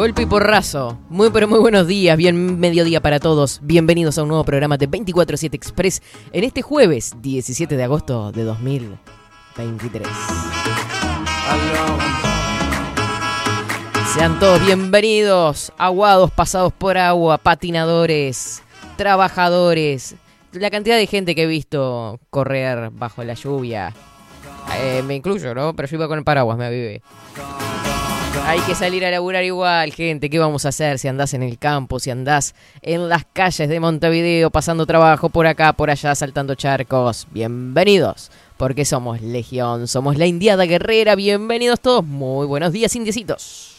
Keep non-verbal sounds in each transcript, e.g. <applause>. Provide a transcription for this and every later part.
Golpe y porrazo. Muy pero muy buenos días, bien mediodía para todos. Bienvenidos a un nuevo programa de 24-7 Express en este jueves 17 de agosto de 2023. Sean todos bienvenidos, aguados pasados por agua, patinadores, trabajadores, la cantidad de gente que he visto correr bajo la lluvia. Eh, me incluyo, ¿no? Pero yo iba con el paraguas, me avivé. Hay que salir a laburar igual, gente. ¿Qué vamos a hacer si andás en el campo, si andás en las calles de Montevideo, pasando trabajo por acá, por allá, saltando charcos? Bienvenidos, porque somos Legión, somos la Indiada Guerrera. Bienvenidos todos. Muy buenos días, indiecitos.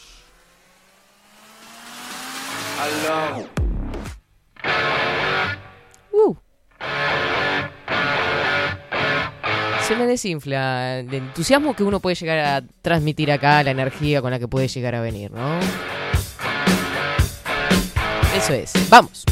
Se me desinfla el entusiasmo que uno puede llegar a transmitir acá, la energía con la que puede llegar a venir, ¿no? Eso es. Vamos.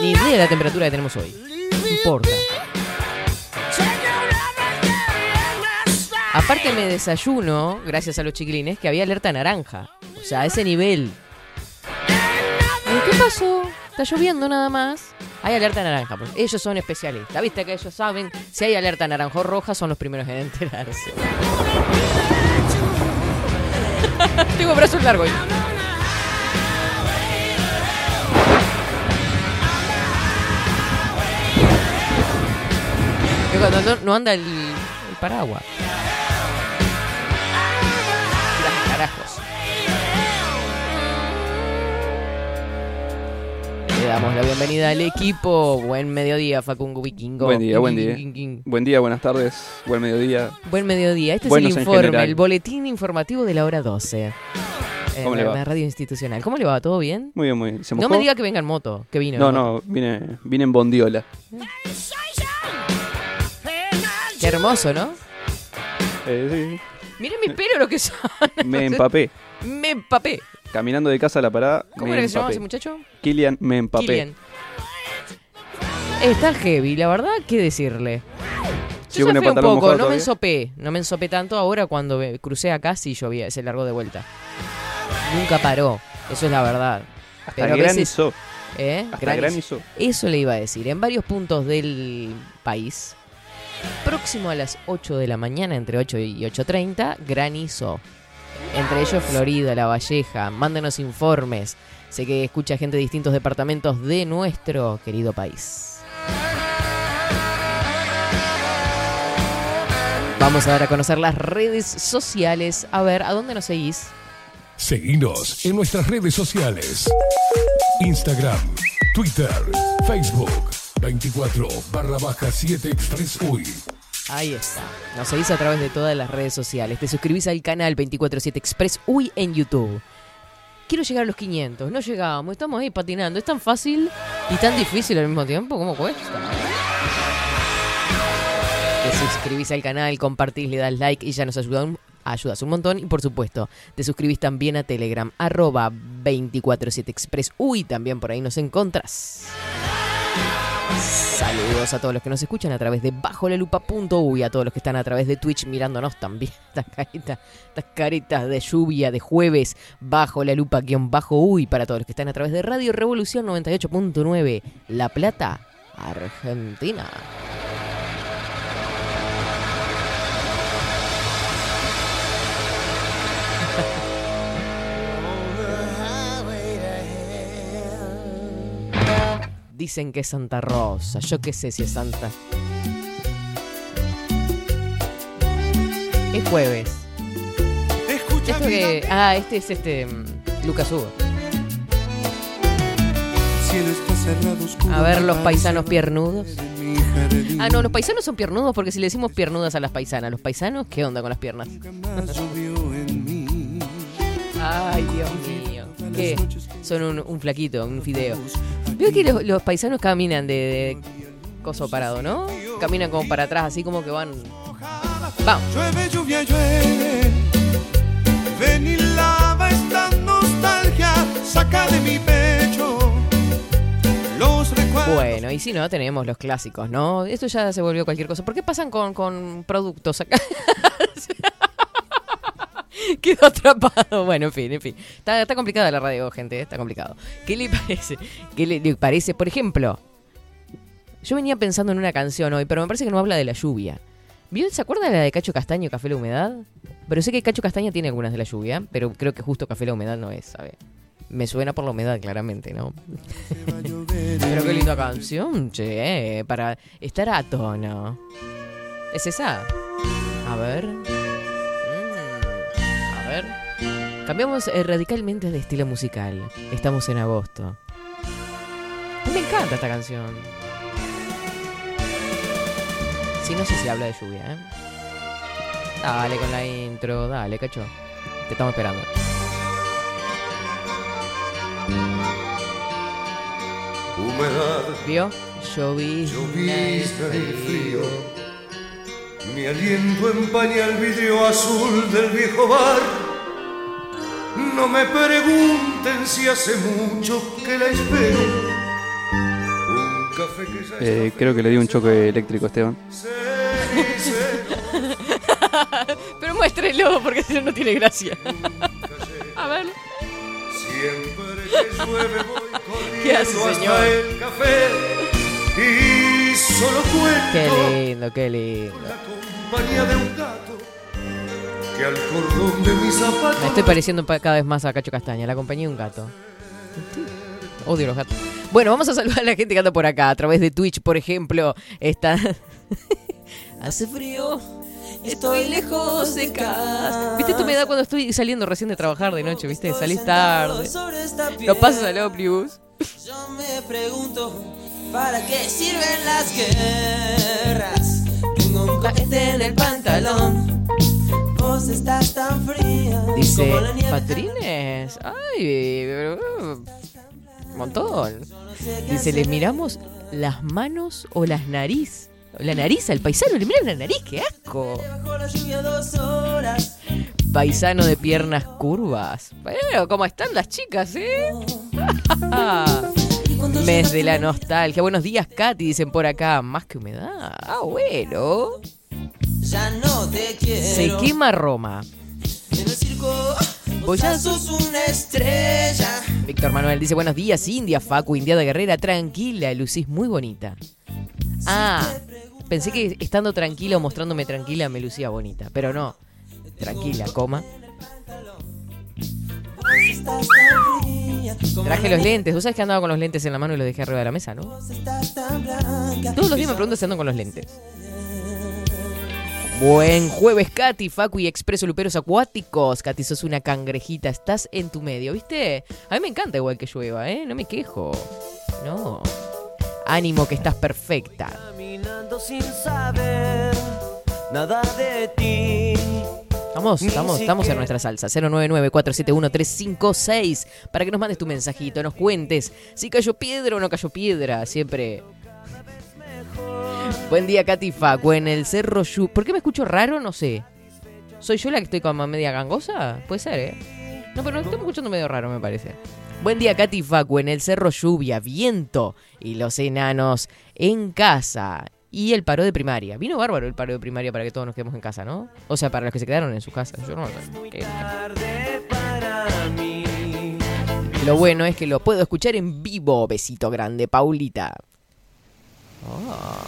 Ni idea de la temperatura que tenemos hoy. No importa. Aparte me desayuno, gracias a los chiquilines, que había alerta naranja. O sea, a ese nivel. ¿Y ¿Qué pasó? Está lloviendo nada más. Hay alerta naranja, pues ellos son especialistas. Viste que ellos saben, si hay alerta naranja o roja, son los primeros en enterarse. <laughs> Tengo brazos largos. Cuando no, no anda el, el paraguas. Damos la bienvenida al equipo. Buen mediodía, Facungo Vikingo. Buen día, buen día. Buen día, buenas tardes, buen mediodía. Buen mediodía. Este Buenos es el informe, el boletín informativo de la hora 12. En ¿Cómo le va? la radio institucional. ¿Cómo le va? ¿Todo bien? Muy bien, muy bien. ¿Se No me diga que venga en moto, que vino. No, no, vine, vine en bondiola. Qué hermoso, ¿no? Eh, Miren mis pelos lo que son. sí, me <laughs> empapé. Me empapé. Caminando de casa a la parada, ¿Cómo me era que se llamaba ese empapé. muchacho? Kilian, me empapé. Está heavy, la verdad, ¿qué decirle? Sí, Yo con el zafé un pantalón poco, mojado no me todavía. ensopé, no me ensopé tanto ahora cuando me crucé acá sí llovía, se largó de vuelta. Nunca paró, eso es la verdad. Hasta Pero a veces- granizo. ¿Eh? Hasta Granizo. granizo. Eso le iba a decir. En varios puntos del país, próximo a las 8 de la mañana, entre 8 y 8.30, granizo. Entre ellos Florida, La Valleja. Mándenos informes. Sé que escucha gente de distintos departamentos de nuestro querido país. Vamos a dar a conocer las redes sociales. A ver, ¿a dónde nos seguís? Seguinos en nuestras redes sociales. Instagram, Twitter, Facebook, 24 barra baja 7 Express. Ahí está. Nos seguís a través de todas las redes sociales. Te suscribís al canal 247 Express UI en YouTube. Quiero llegar a los 500. No llegamos. Estamos ahí patinando. Es tan fácil y tan difícil al mismo tiempo. ¿Cómo cuesta? Te suscribís al canal, compartís, le das like y ya nos ayudas un montón. Y por supuesto, te suscribís también a Telegram, arroba 247 Express UI. También por ahí nos encontrás. Saludos a todos los que nos escuchan a través de bajo la lupa.uy, a todos los que están a través de Twitch mirándonos también. <laughs> Estas caritas, estas de lluvia de jueves, bajo la lupa guion bajo uy, para todos los que están a través de Radio Revolución 98.9, La Plata, Argentina. Dicen que es Santa Rosa, yo qué sé si es Santa. Es jueves. Esto que. Ah, este es este. mm, Lucas Hugo. A ver, los paisanos piernudos. Ah, no, los paisanos son piernudos porque si le decimos piernudas a las paisanas, ¿los paisanos qué onda con las piernas? Ay, Dios mío. ¿Qué? Son un, un flaquito, un fideo. Veo que los, los paisanos caminan de, de coso parado, ¿no? Caminan como para atrás, así como que van... Vamos. Llueve, lluvia, llueve. Ven y lava esta nostalgia. Saca de mi pecho los recuerdos. Bueno, y si no, tenemos los clásicos, ¿no? Esto ya se volvió cualquier cosa. ¿Por qué pasan con, con productos acá? <laughs> <laughs> Quedó atrapado. Bueno, en fin, en fin. Está, está complicada la radio, gente. Está complicado. ¿Qué le parece? ¿Qué le, parece? Por ejemplo, yo venía pensando en una canción hoy, pero me parece que no habla de la lluvia. ¿Se acuerda de la de Cacho Castaño, Café La Humedad? Pero sé que Cacho Castaña tiene algunas de la lluvia, pero creo que justo Café La Humedad no es, ¿sabe? Me suena por la humedad, claramente, ¿no? <laughs> Pero qué linda canción, che, para estar a tono. ¿Es esa? A ver. Ver. Cambiamos eh, radicalmente de estilo musical. Estamos en agosto. Me encanta esta canción. Sí, no sé si habla de lluvia, ¿eh? Dale con la intro, dale, cacho. Te estamos esperando. Humedad, ¿Vio? Llovizna y frío. Mi aliento empaña el vidrio azul del viejo bar. No me pregunten si hace mucho que la espero. Un café que ya Eh, creo que le di un choque eléctrico a Esteban. <laughs> Pero muéstrelo, porque si no, no tiene gracia. A ver. Siempre que llueve voy corriendo ¿Qué hace, señor? hasta el café y solo Qué cuento lindo, qué lindo. la compañía de un gato que al cordón de mis zapatos Me estoy pareciendo pa- cada vez más a Cacho Castaña, la compañía de un gato. Odio los gatos. Bueno, vamos a saludar a la gente que anda por acá, a través de Twitch, por ejemplo. Está. <laughs> Hace frío. Estoy lejos de casa. ¿Viste? Esto me da cuando estoy saliendo recién de trabajar de noche, ¿viste? Salís tarde. Lo pasas al ómnibus. Yo me pregunto, ¿para qué sirven las guerras? Tengo un cohete en el pantalón. Vos estás tan fría. Dice, como la nieve. Patrines. Ay, uh, montón. Dice, ¿le miramos las manos o las nariz? La nariz al paisano, le miran la nariz, qué asco. Paisano de piernas curvas. Bueno, ¿cómo están las chicas, eh? <laughs> <laughs> Mes de la nostalgia. Buenos días, Katy, dicen por acá. Más que humedad. Ah, bueno. Ya no te quiero. Se quema Roma. En el circo. Vos ya sos una estrella. Víctor Manuel dice, buenos días, India, Facu, Indiada Guerrera, tranquila, lucís muy bonita. Ah, pensé que estando tranquila o mostrándome tranquila me lucía bonita, pero no. Tranquila, coma. Traje los lentes, vos sabés que andaba con los lentes en la mano y los dejé arriba de la mesa, ¿no? Todos los días me pregunto si ando con los lentes. Buen jueves, Katy, Facu y Expreso Luperos Acuáticos. Katy, sos una cangrejita, estás en tu medio, ¿viste? A mí me encanta igual que llueva, ¿eh? No me quejo. No. Ánimo que estás perfecta. Caminando sin saber nada de ti. Estamos, estamos, estamos en nuestra salsa. 099-471-356. Para que nos mandes tu mensajito, nos cuentes si cayó piedra o no cayó piedra. Siempre. Buen día, Katy Facu. En el Cerro Yu. ¿Por qué me escucho raro? No sé. ¿Soy yo la que estoy como media gangosa? Puede ser, ¿eh? No, pero no estoy escuchando medio raro, me parece. Buen día, Katy Facu. En el Cerro Lluvia, viento y los enanos en casa. Y el paro de primaria. Vino bárbaro el paro de primaria para que todos nos quedemos en casa, ¿no? O sea, para los que se quedaron en sus casas. Yo no. que- Tarde para mí. Lo bueno es que lo puedo escuchar en vivo. Besito grande, Paulita. Ah.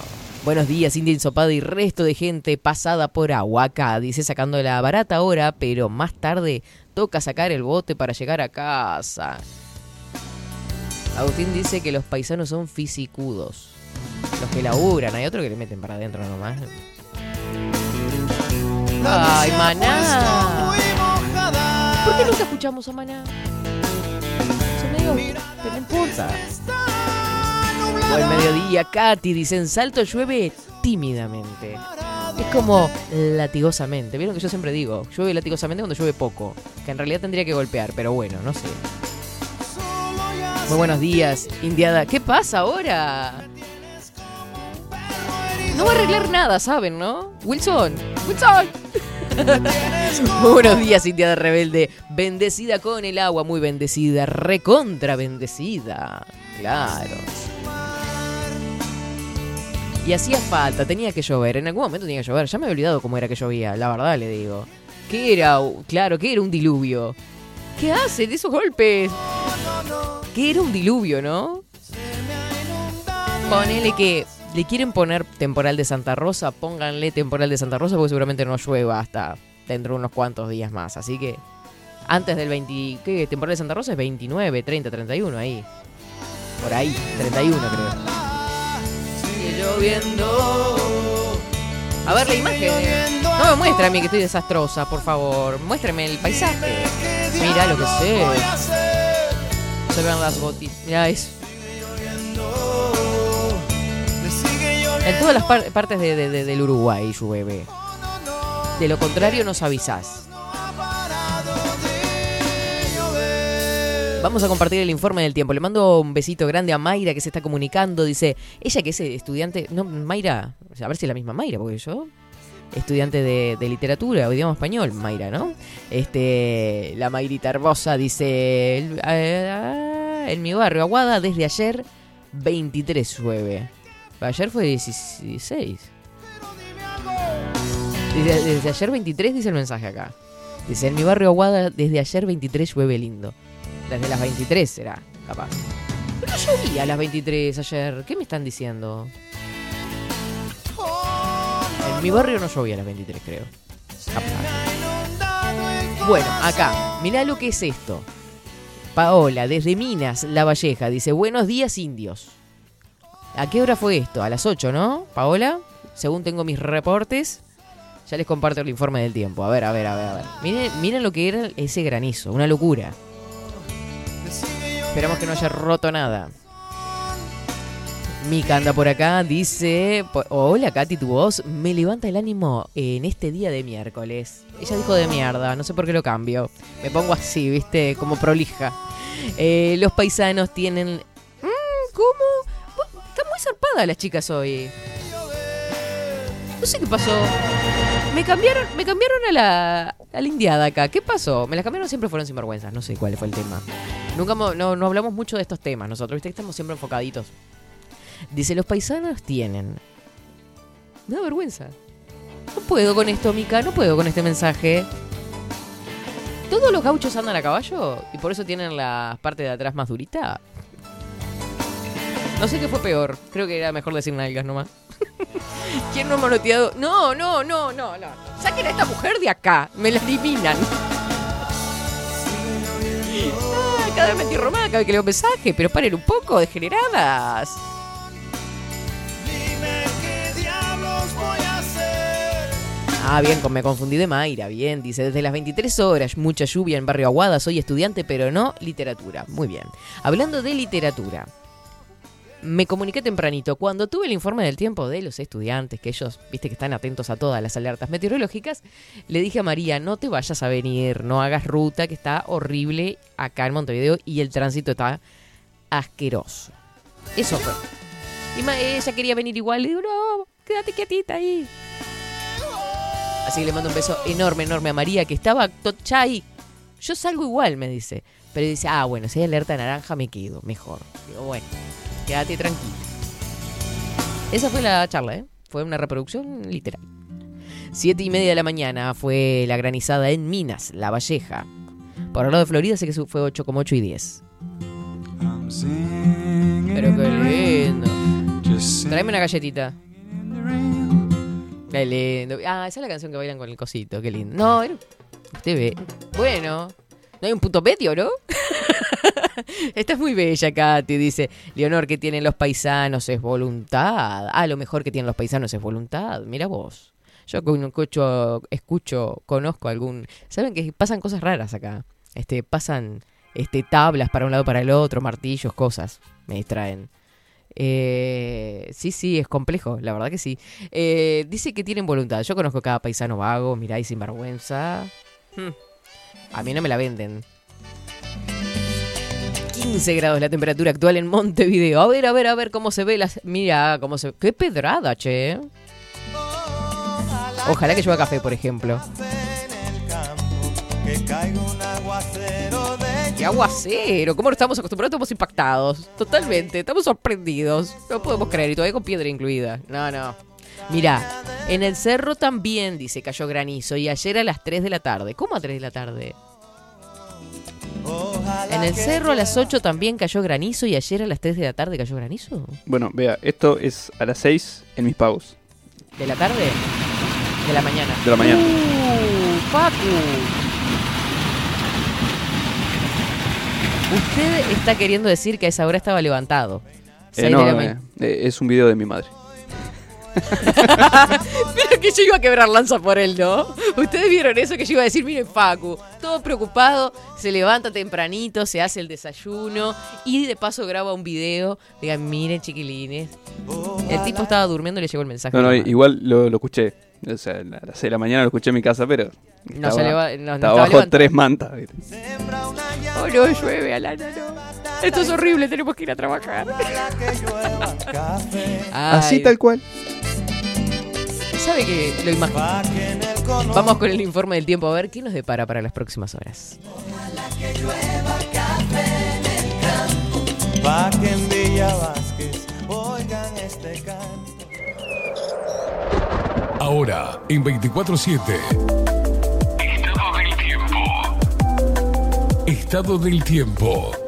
Buenos días, India Ensopada y resto de gente pasada por agua acá. Dice sacando la barata ahora, pero más tarde toca sacar el bote para llegar a casa. Agustín dice que los paisanos son fisicudos. Los que laburan, hay otros que le meten para adentro nomás. Ay, maná. ¿Por qué nunca escuchamos a maná? Son medio... Pero no importa. Buen mediodía, Katy. Dice, en Salto llueve tímidamente. Es como latigosamente. Vieron que yo siempre digo, llueve latigosamente cuando llueve poco. Que en realidad tendría que golpear, pero bueno, no sé. Muy buenos días, Indiada. ¿Qué pasa ahora? No va a arreglar nada, ¿saben, no? Wilson, Wilson. <laughs> Buenos días, Indiada Rebelde. Bendecida con el agua, muy bendecida. Recontra bendecida. Claro. Y hacía falta, tenía que llover. En algún momento tenía que llover. Ya me había olvidado cómo era que llovía, la verdad le digo. ¿Qué era? Claro, ¿qué era un diluvio? ¿Qué hace de esos golpes? ¿Qué era un diluvio, no? Ponele que le quieren poner temporal de Santa Rosa, pónganle temporal de Santa Rosa porque seguramente no llueva hasta dentro de unos cuantos días más. Así que antes del 20... ¿Qué? Temporal de Santa Rosa es 29, 30, 31 ahí. Por ahí, 31 creo. Sigue lloviendo. A ver la imagen. No me muestre a mí que estoy desastrosa, por favor. Muéstrame el paisaje. Mira lo que sé. Se ven las gotitas. Mira eso. En todas las par- partes de- de- de- del Uruguay llueve. De lo contrario nos avisás. Vamos a compartir el informe del tiempo. Le mando un besito grande a Mayra que se está comunicando. Dice, ella que es estudiante... No, Mayra, a ver si es la misma Mayra, porque yo... Estudiante de, de literatura o idioma español, Mayra, ¿no? Este, la Mayrita Hermosa dice, "El- eh, en mi barrio, Aguada, desde ayer 23 llueve. Ayer fue 16. Desde, desde ayer 23 dice el mensaje acá. Dice, en mi barrio Aguada desde ayer 23 llueve lindo. Desde las 23 será, capaz. Pero no llovía a las 23 ayer. ¿Qué me están diciendo? En mi barrio no llovía a las 23, creo. Bueno, acá, mirá lo que es esto. Paola, desde Minas, La Valleja, dice, buenos días indios. ¿A qué hora fue esto? A las 8, ¿no? Paola, según tengo mis reportes, ya les comparto el informe del tiempo. A ver, a ver, a ver, a ver. Miren, lo que era ese granizo, una locura. Esperamos que no haya roto nada. Mica anda por acá, dice, hola Katy, tu voz me levanta el ánimo en este día de miércoles. Ella dijo de mierda, no sé por qué lo cambio. Me pongo así, viste, como prolija. Eh, los paisanos tienen... Mm, ¿Cómo? Muy zarpadas las chicas hoy. No sé qué pasó. Me cambiaron, me cambiaron a la, a la indiada acá. ¿Qué pasó? Me las cambiaron siempre fueron sinvergüenzas. No sé cuál fue el tema. Nunca no, no hablamos mucho de estos temas nosotros, viste estamos siempre enfocaditos. Dice, los paisanos tienen. Da vergüenza. No puedo con esto, Mica, no puedo con este mensaje. ¿Todos los gauchos andan a caballo? ¿Y por eso tienen la parte de atrás más durita? No sé qué fue peor. Creo que era mejor decir nalgas nomás. <laughs> ¿Quién no ha manoteado? No, no, no, no, no. Saquen a esta mujer de acá. Me la eliminan. Ah, cada vez me entierro más cada vez que leo un mensaje. Pero paren un poco, degeneradas. Ah, bien, me confundí de Mayra. Bien, dice, desde las 23 horas, mucha lluvia en Barrio Aguada, soy estudiante, pero no literatura. Muy bien. Hablando de literatura, me comuniqué tempranito. Cuando tuve el informe del tiempo de los estudiantes, que ellos, viste que están atentos a todas las alertas meteorológicas, le dije a María, no te vayas a venir, no hagas ruta, que está horrible acá en Montevideo y el tránsito está asqueroso. Eso fue. Y ella quería venir igual, le digo, no, quédate quietita ahí. Así que le mando un beso enorme, enorme a María, que estaba to- ya ahí. Yo salgo igual, me dice. Pero dice, ah, bueno, si hay alerta naranja me quedo, mejor. Digo, bueno, quédate tranquilo. Esa fue la charla, ¿eh? Fue una reproducción literal. Siete y media de la mañana fue la granizada en Minas, La Valleja. Por el lado de Florida sé que fue 8,8 y 10. Pero qué lindo. Tráeme una galletita. Qué lindo. Ah, esa es la canción que bailan con el cosito. Qué lindo. No, usted ve. Bueno, no hay un punto medio, ¿no? <laughs> Esta es muy bella, Katy. Dice Leonor que tienen los paisanos es voluntad. Ah, lo mejor que tienen los paisanos es voluntad. Mira vos. Yo con- escucho, escucho, conozco algún. ¿Saben que pasan cosas raras acá? Este, pasan este, tablas para un lado para el otro, martillos, cosas. Me distraen. Eh, sí, sí, es complejo, la verdad que sí. Eh, dice que tienen voluntad. Yo conozco cada paisano vago, mirá, y sinvergüenza. Hmm. A mí no me la venden. 15 grados la temperatura actual en Montevideo. A ver, a ver, a ver cómo se ve las. Mira, cómo se. ¡Qué pedrada, che! Ojalá que llueva café, por ejemplo. ¡Qué aguacero! ¿Cómo no estamos acostumbrados? Estamos impactados. Totalmente. Estamos sorprendidos. No podemos creer. Y todavía con piedra incluida. No, no. Mira, en el cerro también, dice, cayó granizo. Y ayer a las 3 de la tarde. ¿Cómo a 3 de la tarde? En el cerro a las 8 también cayó granizo. Y ayer a las 3 de la tarde cayó granizo. Bueno, vea, esto es a las 6 en mis pagos ¿De la tarde? De la mañana. de la mañana. Uh, Facu. Usted está queriendo decir que a esa hora estaba levantado. Eh, no, eh, es un video de mi madre. <laughs> Pero que yo iba a quebrar lanza por él, ¿no? Ustedes vieron eso que yo iba a decir, miren Facu, todo preocupado, se levanta tempranito, se hace el desayuno y de paso graba un video. Digan, miren chiquilines. El tipo estaba durmiendo y le llegó el mensaje. No, no, igual lo, lo escuché. O sea, a las 6 de la mañana lo escuché en mi casa, pero. No se leva- no- no estaba estaba bajo tres mantas. Oh, no, llueve, Alana, no. Esto es horrible, tenemos que ir a trabajar. Así tal cual. ¿Sabe que lo imagino? Vamos con el informe del tiempo a ver qué nos depara para las próximas horas. Ahora, en 24-7. Estado del tiempo. Estado del tiempo.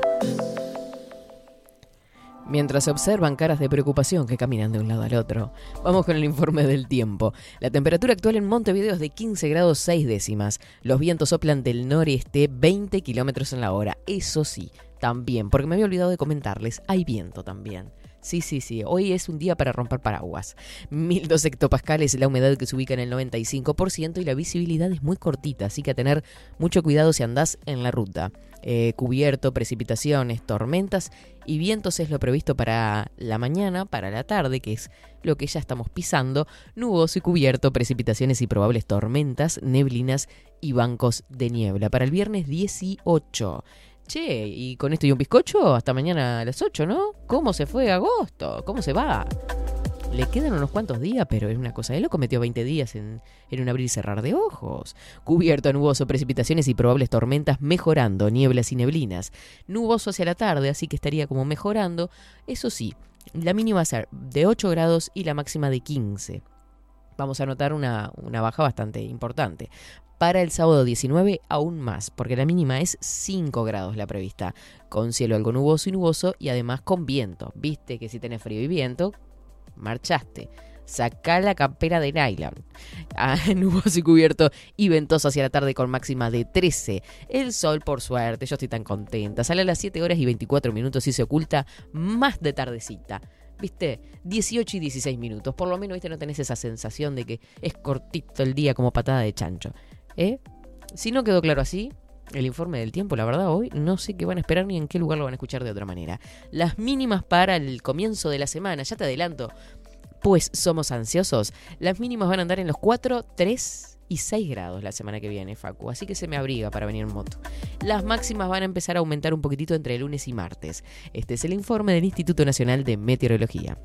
Mientras se observan caras de preocupación que caminan de un lado al otro, vamos con el informe del tiempo. La temperatura actual en Montevideo es de 15 grados 6 décimas. Los vientos soplan del noreste 20 kilómetros en la hora. Eso sí, también, porque me había olvidado de comentarles, hay viento también. Sí, sí, sí, hoy es un día para romper paraguas. 1002 hectopascales la humedad que se ubica en el 95% y la visibilidad es muy cortita, así que a tener mucho cuidado si andás en la ruta. Eh, cubierto, precipitaciones, tormentas y vientos es lo previsto para la mañana, para la tarde, que es lo que ya estamos pisando, nuboso y cubierto, precipitaciones y probables tormentas, neblinas y bancos de niebla. Para el viernes 18. Che, y con esto y un bizcocho, hasta mañana a las 8, ¿no? ¿Cómo se fue agosto? ¿Cómo se va? Le quedan unos cuantos días, pero es una cosa de loco. Metió 20 días en, en un abrir y cerrar de ojos. Cubierto, nuboso, precipitaciones y probables tormentas mejorando, nieblas y neblinas. Nuboso hacia la tarde, así que estaría como mejorando. Eso sí, la mínima va a ser de 8 grados y la máxima de 15. Vamos a notar una, una baja bastante importante. Para el sábado 19 aún más, porque la mínima es 5 grados la prevista, con cielo algo nuboso y nuboso y además con viento. Viste que si tenés frío y viento, marchaste. Sacá la campera de nylon. <laughs> Ah, nuboso y cubierto y ventoso hacia la tarde con máxima de 13. El sol, por suerte, yo estoy tan contenta. Sale a las 7 horas y 24 minutos y se oculta más de tardecita. ¿Viste? 18 y 16 minutos. Por lo menos, ¿viste? No tenés esa sensación de que es cortito el día como patada de chancho. ¿Eh? Si no quedó claro así, el informe del tiempo, la verdad, hoy no sé qué van a esperar ni en qué lugar lo van a escuchar de otra manera. Las mínimas para el comienzo de la semana, ya te adelanto, pues somos ansiosos. Las mínimas van a andar en los 4, 3 y 6 grados la semana que viene, Facu. Así que se me abriga para venir en moto. Las máximas van a empezar a aumentar un poquitito entre lunes y martes. Este es el informe del Instituto Nacional de Meteorología.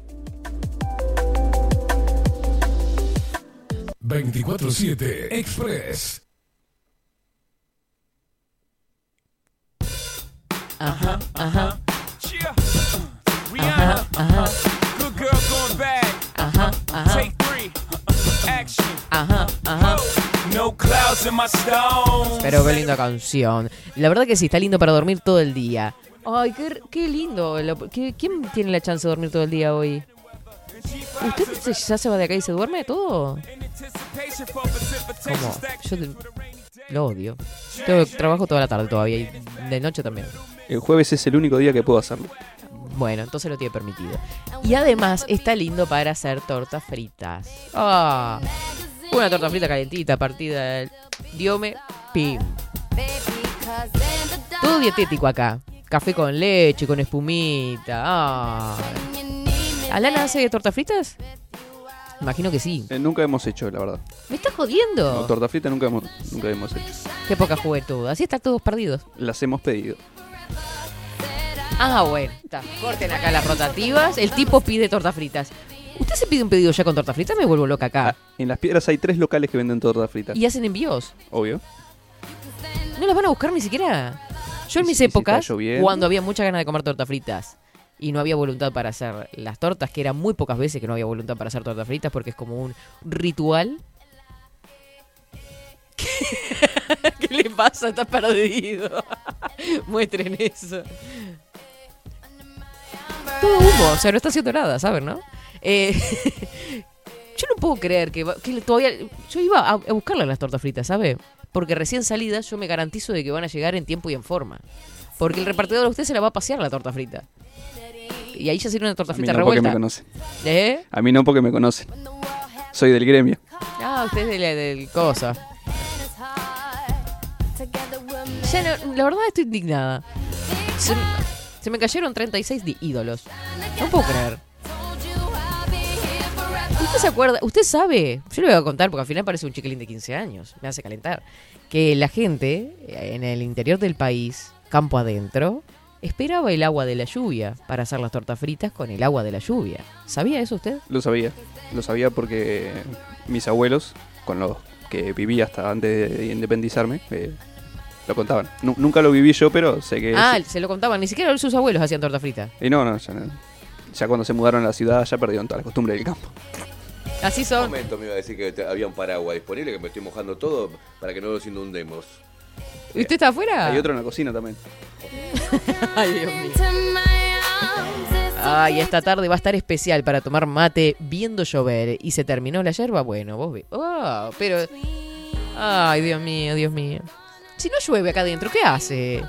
24-7 Express. Ajá, ajá, Yeah. ajá, Rihanna, ajá, good girl going bad. ajá, ajá, Take three, action. ajá, ajá. Pero qué linda canción. La verdad que sí, está lindo para dormir todo el día. Ay, qué, qué lindo. Lo- ¿qué- ¿Quién tiene la chance de dormir todo el día hoy? ¿Usted se- ya se va de acá y se duerme todo? ¿Cómo? Yo te- lo odio. Trabajo toda la tarde todavía y de noche también. El jueves es el único día que puedo hacerlo. Bueno, entonces lo tiene permitido. Y además está lindo para hacer tortas fritas. Ah, una torta frita calentita, partida del diome, pim. Todo dietético acá. Café con leche, con espumita. Ay. ¿Alana hace tortas fritas? Imagino que sí. Eh, nunca hemos hecho, la verdad. ¿Me estás jodiendo? No, torta frita nunca hemos, nunca hemos hecho. Qué poca juventud. Así están todos perdidos. Las hemos pedido. Ah, bueno. Está. Corten acá las rotativas. El tipo pide tortas fritas. ¿Usted se pide un pedido ya con tortas fritas? Me vuelvo loca acá. Ah, en Las Piedras hay tres locales que venden tortas fritas. Y hacen envíos. Obvio. No las van a buscar ni siquiera. Yo en mis si- épocas, cuando había mucha ganas de comer tortas fritas y no había voluntad para hacer las tortas, que eran muy pocas veces que no había voluntad para hacer tortas fritas porque es como un ritual. <laughs> ¿Qué le pasa? Está perdido. <laughs> Muestren eso. Todo humo, o sea, no está haciendo nada, ¿saben, no? Eh, <laughs> yo no puedo creer que, todavía... Yo iba a, a buscarle las tortas fritas, ¿sabe? Porque recién salidas yo me garantizo de que van a llegar en tiempo y en forma. Porque el repartidor a usted se la va a pasear la torta frita. Y ahí ya sirve una torta A mí frita no porque me revuelta. conocen. ¿Eh? A mí no porque me conocen. Soy del gremio. Ah, usted es del, del cosa. Ya no- la verdad estoy indignada. Se, se me cayeron 36 di- ídolos. No puedo creer. ¿Usted se acuerda? ¿Usted sabe? Yo le voy a contar porque al final parece un chiquilín de 15 años. Me hace calentar. Que la gente eh, en el interior del país, campo adentro, esperaba el agua de la lluvia para hacer las tortas fritas con el agua de la lluvia. ¿Sabía eso usted? Lo sabía. Lo sabía porque mis abuelos, con los que viví hasta antes de independizarme, eh, lo contaban. Nu- nunca lo viví yo, pero sé que... Ah, se lo contaban. Ni siquiera sus abuelos hacían torta frita. Y no, no, ya, no. Ya cuando se mudaron a la ciudad ya perdieron toda la costumbre del campo. Así Un son. momento me iba a decir que había un paraguas disponible, que me estoy mojando todo para que no nos inundemos. ¿Y usted está afuera? Hay otro en la cocina también. <laughs> Ay, Dios mío. Ay, esta tarde va a estar especial para tomar mate viendo llover. ¿Y se terminó la yerba? Bueno, vos ve. Oh, pero. Ay, Dios mío, Dios mío. Si no llueve acá adentro, ¿qué hace?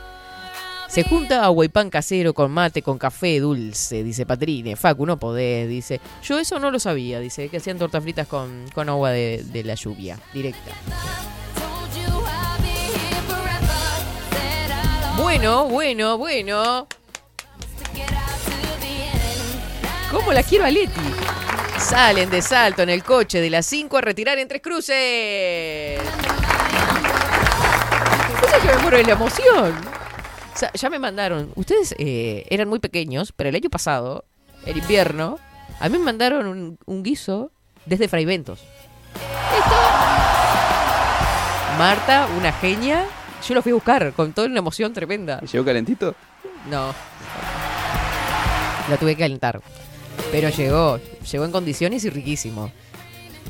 Se junta agua y pan casero con mate, con café dulce, dice Patrine. Facu, no podés, dice. Yo eso no lo sabía, dice, que hacían tortas fritas con, con agua de, de la lluvia, directa. Bueno, bueno, bueno. ¿Cómo la quiero a Leti? Salen de salto en el coche de las 5 a retirar en tres cruces. ¿Sabes que me muero de la emoción? O sea, ya me mandaron. Ustedes eh, eran muy pequeños, pero el año pasado, el invierno, a mí me mandaron un, un guiso desde Fraiventos. Esto. Marta, una genia. Yo lo fui a buscar con toda una emoción tremenda. ¿Y llegó calentito? No. La tuve que calentar. Pero llegó. Llegó en condiciones y riquísimo.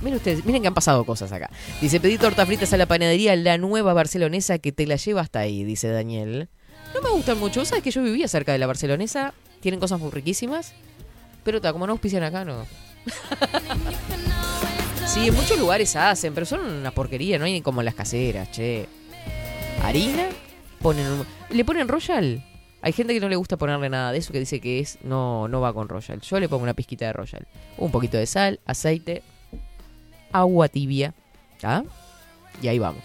Miren ustedes, miren que han pasado cosas acá. Dice, pedí tortas fritas a la panadería La Nueva Barcelonesa que te la lleva hasta ahí, dice Daniel. No me gustan mucho. ¿Sabes que yo vivía cerca de la Barcelonesa? Tienen cosas muy riquísimas. Pero ta, como no auspician acá, no. <laughs> sí, en muchos lugares hacen, pero son una porquería. No hay como las caseras, che. Harina, ponen un- le ponen royal. Hay gente que no le gusta ponerle nada de eso, que dice que es no, no va con royal. Yo le pongo una pizquita de royal. Un poquito de sal, aceite, agua tibia. ¿Ah? Y ahí vamos.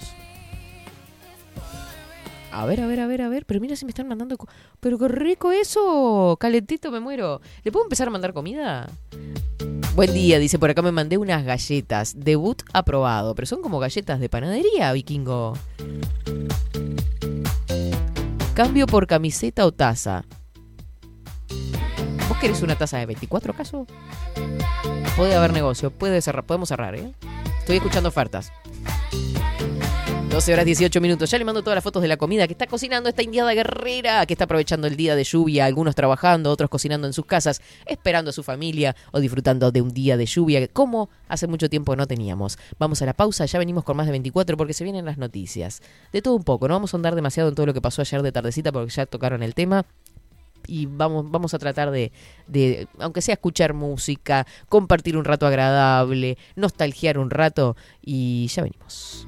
A ver, a ver, a ver, a ver. Pero mira si me están mandando... Pero qué rico eso. Calentito me muero. ¿Le puedo empezar a mandar comida? Buen día, dice por acá me mandé unas galletas. Debut aprobado. Pero son como galletas de panadería, vikingo. Cambio por camiseta o taza. ¿Vos querés una taza de 24 acaso? Puede haber negocio, puede cerrar, podemos cerrar, ¿eh? Estoy escuchando ofertas. 12 horas 18 minutos. Ya le mando todas las fotos de la comida que está cocinando esta indiada guerrera, que está aprovechando el día de lluvia, algunos trabajando, otros cocinando en sus casas, esperando a su familia o disfrutando de un día de lluvia como hace mucho tiempo no teníamos. Vamos a la pausa, ya venimos con más de 24 porque se vienen las noticias. De todo un poco, no vamos a andar demasiado en todo lo que pasó ayer de tardecita porque ya tocaron el tema y vamos, vamos a tratar de, de, aunque sea escuchar música, compartir un rato agradable, nostalgiar un rato y ya venimos.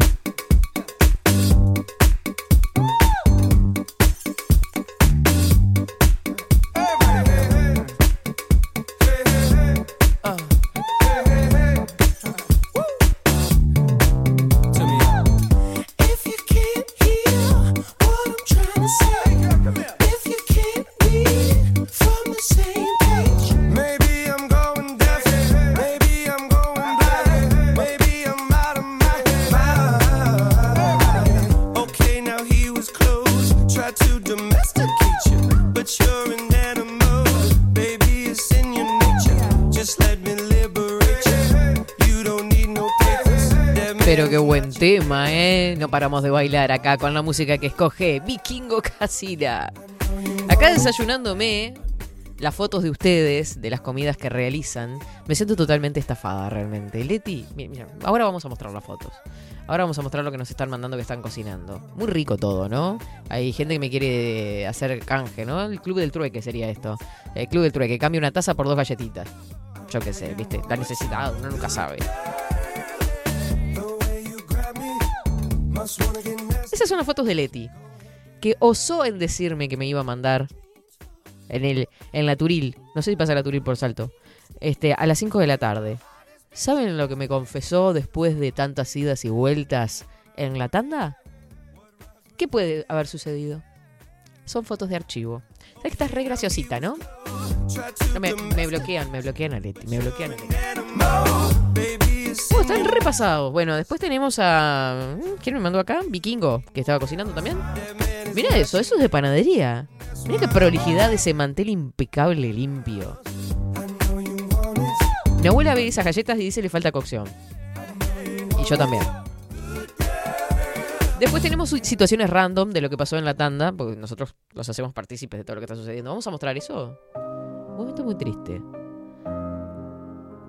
¿Eh? No paramos de bailar acá con la música que escoge Vikingo Casina. Acá desayunándome las fotos de ustedes, de las comidas que realizan, me siento totalmente estafada realmente. Leti, mi- mira, ahora vamos a mostrar las fotos. Ahora vamos a mostrar lo que nos están mandando que están cocinando. Muy rico todo, ¿no? Hay gente que me quiere hacer canje, ¿no? El club del trueque sería esto. El club del trueque, cambia una taza por dos galletitas. Yo qué sé, ¿viste? La necesidad, uno nunca sabe. Esas son las fotos de Leti, que osó en decirme que me iba a mandar en el en la Turil, no sé si pasa la Turil por salto, este, a las 5 de la tarde. ¿Saben lo que me confesó después de tantas idas y vueltas en la tanda? ¿Qué puede haber sucedido? Son fotos de archivo. ¿Sabes que estás re graciosita, no? Me, me bloquean, me bloquean a Leti, me bloquean a Leti. Oh, están repasados. Bueno, después tenemos a. ¿Quién me mandó acá? Vikingo, que estaba cocinando también. Mira eso, eso es de panadería. Mira qué prolijidad de ese mantel impecable, limpio. Mi abuela ve esas galletas y dice le falta cocción. Y yo también. Después tenemos situaciones random de lo que pasó en la tanda, porque nosotros los hacemos partícipes de todo lo que está sucediendo. ¿Vamos a mostrar eso? Un momento muy triste.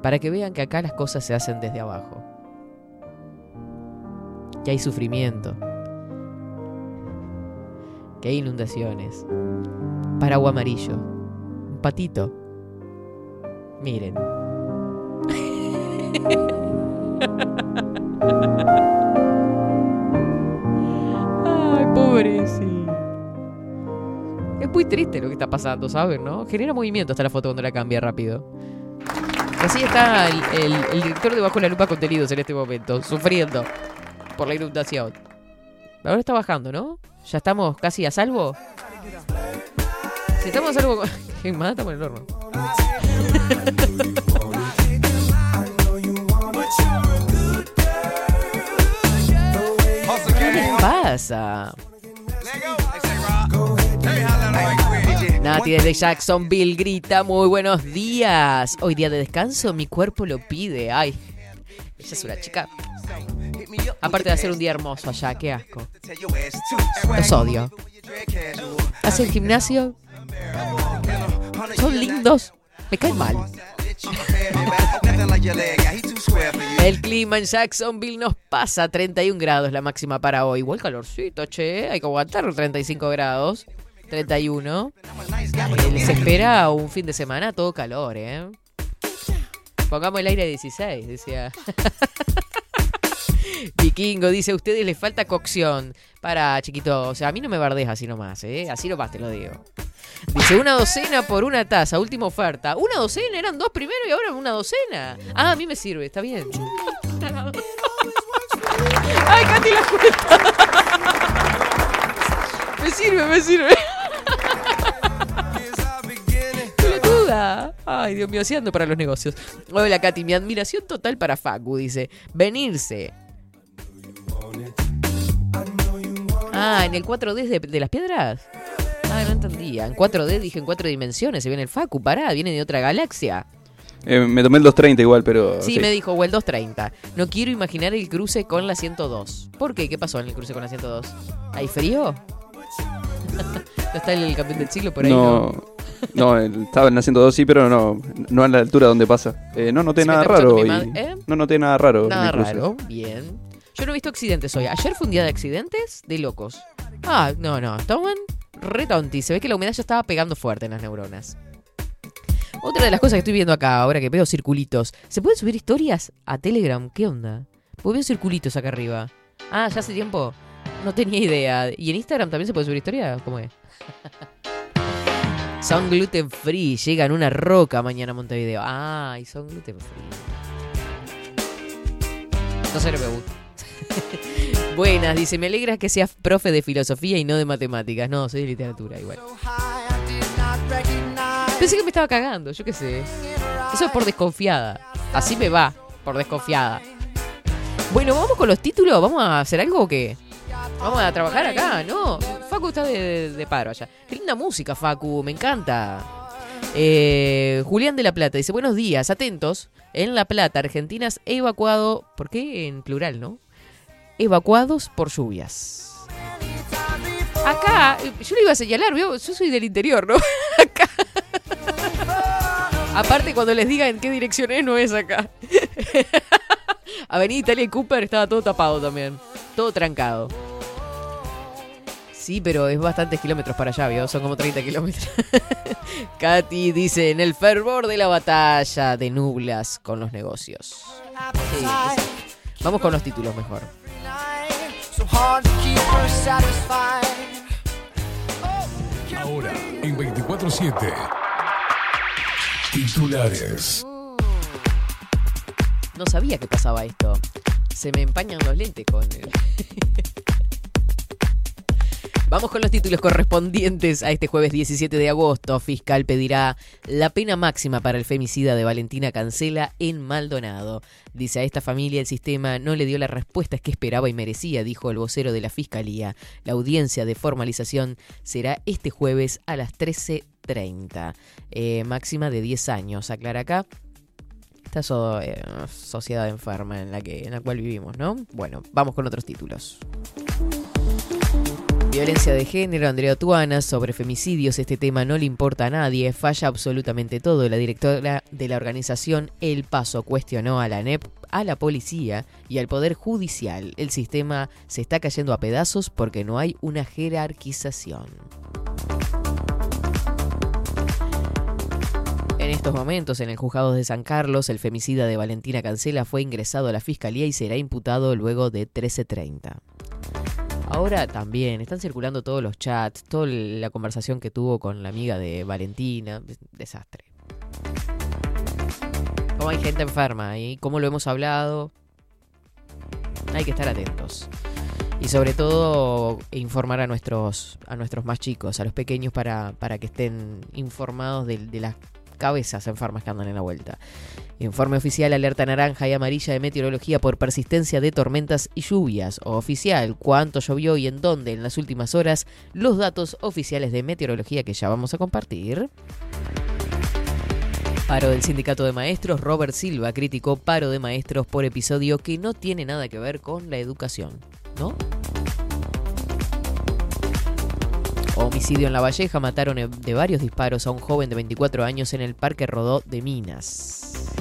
Para que vean que acá las cosas se hacen desde abajo. Que hay sufrimiento. Que hay inundaciones. Paraguas amarillo. Un patito. Miren. <laughs> Ay, pobrecito. Es muy triste lo que está pasando, ¿saben? ¿No? Genera movimiento hasta la foto cuando la cambia rápido. Así está el, el- el director de Bajo la Lupa Contenidos en este momento, sufriendo por la inundación. Ahora está bajando, ¿no? ¿Ya estamos casi a salvo? Si estamos a salvo... <laughs> ¿Qué más? Estamos en el horno. <laughs> ¿Qué pasa? Nati desde Jacksonville grita muy buenos días. Hoy día de descanso, mi cuerpo lo pide. Ay, ella es una chica. Aparte de hacer un día hermoso allá, qué asco. Los odio. Hacen gimnasio. Son lindos. Me caen mal. El clima en Jacksonville nos pasa 31 grados la máxima para hoy. Igual calorcito, che. Hay que aguantar 35 grados. 31. Eh, se espera un fin de semana todo calor, ¿eh? Pongamos el aire a 16, decía. <laughs> Vikingo dice, a ustedes les falta cocción. Para, chiquito, o sea, a mí no me bardees así nomás, ¿eh? Así nomás te lo digo. Dice, una docena por una taza, última oferta. ¿Una docena? Eran dos primero y ahora una docena. Ah, a mí me sirve, está bien. <laughs> Ay, Katy la cuenta. <laughs> me sirve, me sirve. Ay, Dios mío, así ando para los negocios. Hola, Katy, mi admiración total para Facu, dice. Venirse. Ah, en el 4D de, de las piedras. Ah, no entendía. En 4D dije en cuatro dimensiones. Se viene el Facu, pará, viene de otra galaxia. Eh, me tomé el 230 igual, pero. Sí, me dijo, o el 230. No quiero imaginar el cruce con la 102. ¿Por qué? ¿Qué pasó en el cruce con la 102? ¿Hay frío? <laughs> ¿No está el campeón del siglo por ahí? No, no, estaba en la 102 sí, pero no, no a la altura donde pasa. Eh, no noté Se nada raro. mi y- madre, ¿eh? No noté nada raro. Nada raro, bien. Yo no he visto accidentes hoy. Ayer fue un día de accidentes de locos. Ah, no, no, estaban re tonti. Se ve que la humedad ya estaba pegando fuerte en las neuronas. Otra de las cosas que estoy viendo acá, ahora que veo circulitos. ¿Se pueden subir historias a Telegram? ¿Qué onda? Porque veo circulitos acá arriba. Ah, ya hace tiempo. No tenía idea. ¿Y en Instagram también se puede subir historia? ¿Cómo es? <laughs> son gluten free. Llegan una roca mañana a Montevideo. Ah, y son gluten free. No sé, no me gusta. Buenas, dice, me alegra que seas profe de filosofía y no de matemáticas. No, soy de literatura igual. Pensé que me estaba cagando, yo qué sé. Eso es por desconfiada. Así me va, por desconfiada. Bueno, vamos con los títulos. ¿Vamos a hacer algo o qué? Vamos a trabajar acá, ¿no? Facu está de, paro allá. Qué linda música, Facu, me encanta. Eh, Julián de La Plata dice, buenos días, atentos. En La Plata, Argentinas, evacuado... ¿Por qué en plural, no? Evacuados por lluvias. Acá, eh, yo le iba a señalar, ¿vio? yo soy del interior, ¿no? <laughs> Acá. Aparte, cuando les diga en qué dirección es, no es acá. <laughs> Avenida Italia y Cooper estaba todo tapado también. Todo trancado. Sí, pero es bastantes kilómetros para allá, ¿vio? Son como 30 kilómetros. <laughs> Katy dice, en el fervor de la batalla de nublas con los negocios. Sí. Vamos con los títulos mejor. Ahora, en 24-7. Titulares. No sabía que pasaba esto. Se me empañan los lentes con el... <laughs> Vamos con los títulos correspondientes a este jueves 17 de agosto. Fiscal pedirá la pena máxima para el femicida de Valentina Cancela en Maldonado. Dice a esta familia el sistema no le dio las respuestas que esperaba y merecía, dijo el vocero de la Fiscalía. La audiencia de formalización será este jueves a las 13.30. Eh, máxima de 10 años, aclara acá. Esta so- eh, sociedad enferma en la, que, en la cual vivimos, ¿no? Bueno, vamos con otros títulos. Violencia de género, Andrea Tuana, sobre femicidios, este tema no le importa a nadie, falla absolutamente todo. La directora de la organización El Paso cuestionó a la NEP, a la policía y al Poder Judicial. El sistema se está cayendo a pedazos porque no hay una jerarquización. En estos momentos, en el juzgado de San Carlos, el femicida de Valentina Cancela fue ingresado a la fiscalía y será imputado luego de 13.30. Ahora también están circulando todos los chats, toda la conversación que tuvo con la amiga de Valentina. Desastre. Como hay gente enferma y cómo lo hemos hablado. Hay que estar atentos. Y sobre todo informar a nuestros, a nuestros más chicos, a los pequeños, para, para que estén informados de, de las cabezas enfermas que andan en la vuelta. Informe oficial alerta naranja y amarilla de meteorología por persistencia de tormentas y lluvias. O oficial, cuánto llovió y en dónde en las últimas horas. Los datos oficiales de meteorología que ya vamos a compartir. Paro del sindicato de maestros, Robert Silva criticó paro de maestros por episodio que no tiene nada que ver con la educación, ¿no? Homicidio en La Valleja, mataron de varios disparos a un joven de 24 años en el Parque Rodó de Minas.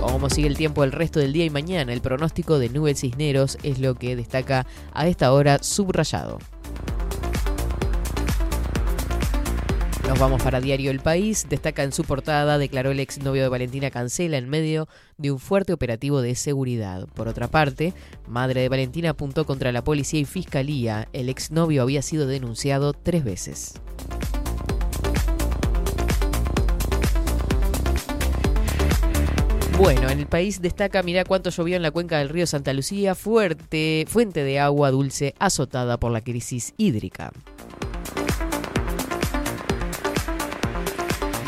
Cómo sigue el tiempo el resto del día y mañana, el pronóstico de Nubel Cisneros es lo que destaca a esta hora subrayado. Nos vamos para Diario El País. Destaca en su portada, declaró el exnovio de Valentina Cancela en medio de un fuerte operativo de seguridad. Por otra parte, madre de Valentina apuntó contra la policía y fiscalía. El exnovio había sido denunciado tres veces. Bueno, en el país destaca, mirá cuánto llovió en la cuenca del río Santa Lucía, fuerte, fuente de agua dulce azotada por la crisis hídrica.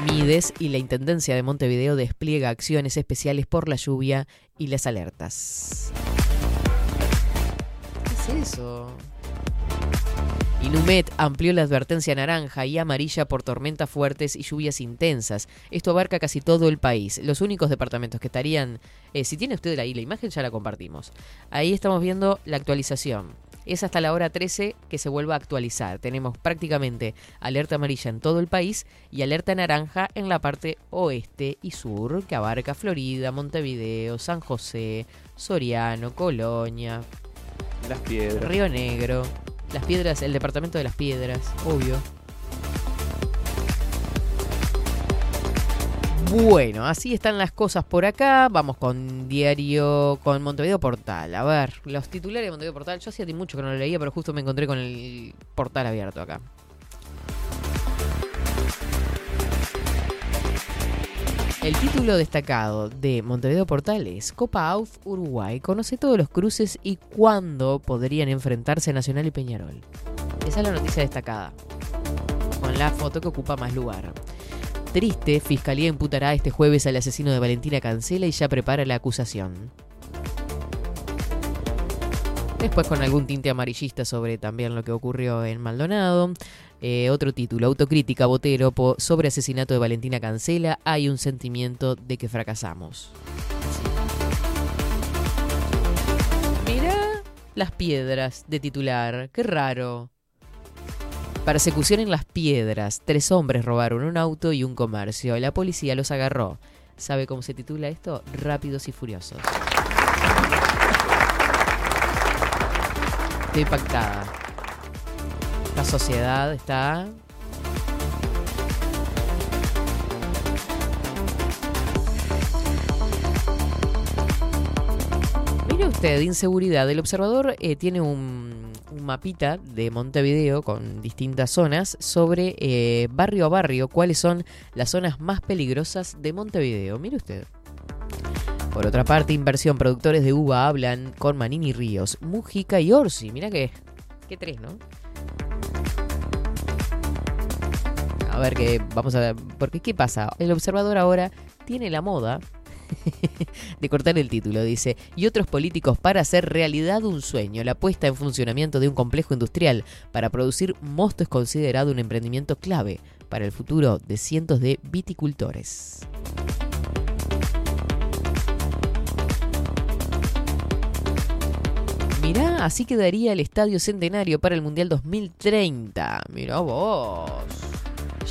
Mides y la Intendencia de Montevideo despliega acciones especiales por la lluvia y las alertas. ¿Qué es eso? Inumet amplió la advertencia naranja y amarilla por tormentas fuertes y lluvias intensas. Esto abarca casi todo el país. Los únicos departamentos que estarían... eh, si tiene usted ahí la imagen, ya la compartimos. Ahí estamos viendo la actualización. Es hasta la hora 13 que se vuelva a actualizar. Tenemos prácticamente alerta amarilla en todo el país y alerta naranja en la parte oeste y sur, que abarca Florida, Montevideo, San José, Soriano, Colonia, Las piedras. Río Negro, Las Piedras, el departamento de Las Piedras, obvio. Bueno, así están las cosas por acá. Vamos con diario, con Montevideo Portal. A ver, los titulares de Montevideo Portal. Yo hacía mucho que no lo leía, pero justo me encontré con el portal abierto acá. El título destacado de Montevideo Portal es Copa AUF Uruguay. Conoce todos los cruces y cuándo podrían enfrentarse Nacional y Peñarol. Esa es la noticia destacada. Con la foto que ocupa más lugar. Triste, Fiscalía imputará este jueves al asesino de Valentina Cancela y ya prepara la acusación. Después con algún tinte amarillista sobre también lo que ocurrió en Maldonado. Eh, otro título, autocrítica Botero sobre asesinato de Valentina Cancela. Hay un sentimiento de que fracasamos. Mira las piedras de titular, qué raro. Persecución en las piedras. Tres hombres robaron un auto y un comercio. La policía los agarró. ¿Sabe cómo se titula esto? Rápidos y furiosos. Estoy impactada. La sociedad está... Mire usted, inseguridad. El observador eh, tiene un, un mapita de Montevideo con distintas zonas sobre eh, barrio a barrio cuáles son las zonas más peligrosas de Montevideo. Mire usted. Por otra parte, inversión. Productores de uva hablan con Manini Ríos, Mujica y Orsi. Mira que. Qué tres, ¿no? A ver, que vamos a ver. Porque, ¿qué pasa? El observador ahora tiene la moda <laughs> de cortar el título. Dice: Y otros políticos para hacer realidad un sueño. La puesta en funcionamiento de un complejo industrial para producir mosto es considerado un emprendimiento clave para el futuro de cientos de viticultores. Mirá, así quedaría el Estadio Centenario para el Mundial 2030. Mirá vos.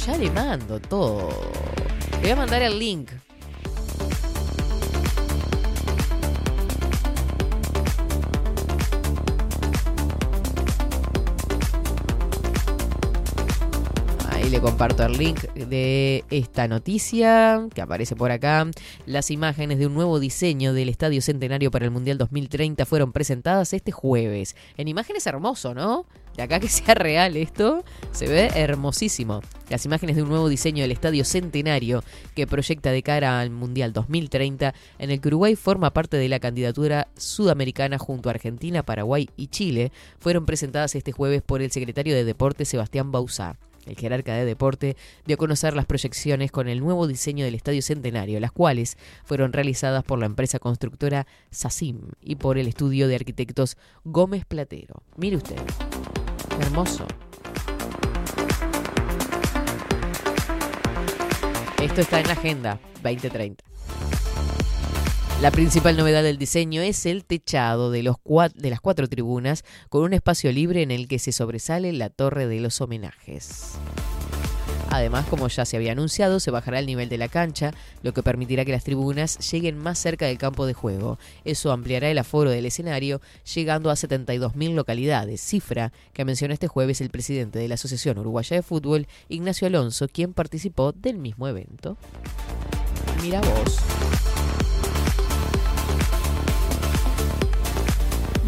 Ya le mando todo. Le voy a mandar el link. Ahí le comparto el link de esta noticia que aparece por acá. Las imágenes de un nuevo diseño del Estadio Centenario para el Mundial 2030 fueron presentadas este jueves. En imágenes hermoso, ¿no? De acá que sea real esto, se ve hermosísimo. Las imágenes de un nuevo diseño del Estadio Centenario que proyecta de cara al Mundial 2030, en el que Uruguay forma parte de la candidatura sudamericana junto a Argentina, Paraguay y Chile, fueron presentadas este jueves por el secretario de Deportes Sebastián Bauzá. El jerarca de deporte dio a conocer las proyecciones con el nuevo diseño del Estadio Centenario, las cuales fueron realizadas por la empresa constructora SACIM y por el estudio de arquitectos Gómez Platero. Mire usted, hermoso. Esto está en la Agenda 2030. La principal novedad del diseño es el techado de, las cuatro tribunas con un espacio libre en el que se sobresale la torre de los homenajes. Además, como ya se había anunciado, se bajará el nivel de la cancha, lo que permitirá que las tribunas lleguen más cerca del campo de juego. Eso ampliará el aforo del escenario, llegando a 72.000 localidades, cifra que mencionó este jueves el presidente de la Asociación Uruguaya de Fútbol, Ignacio Alonso, quien participó del mismo evento. Mira vos.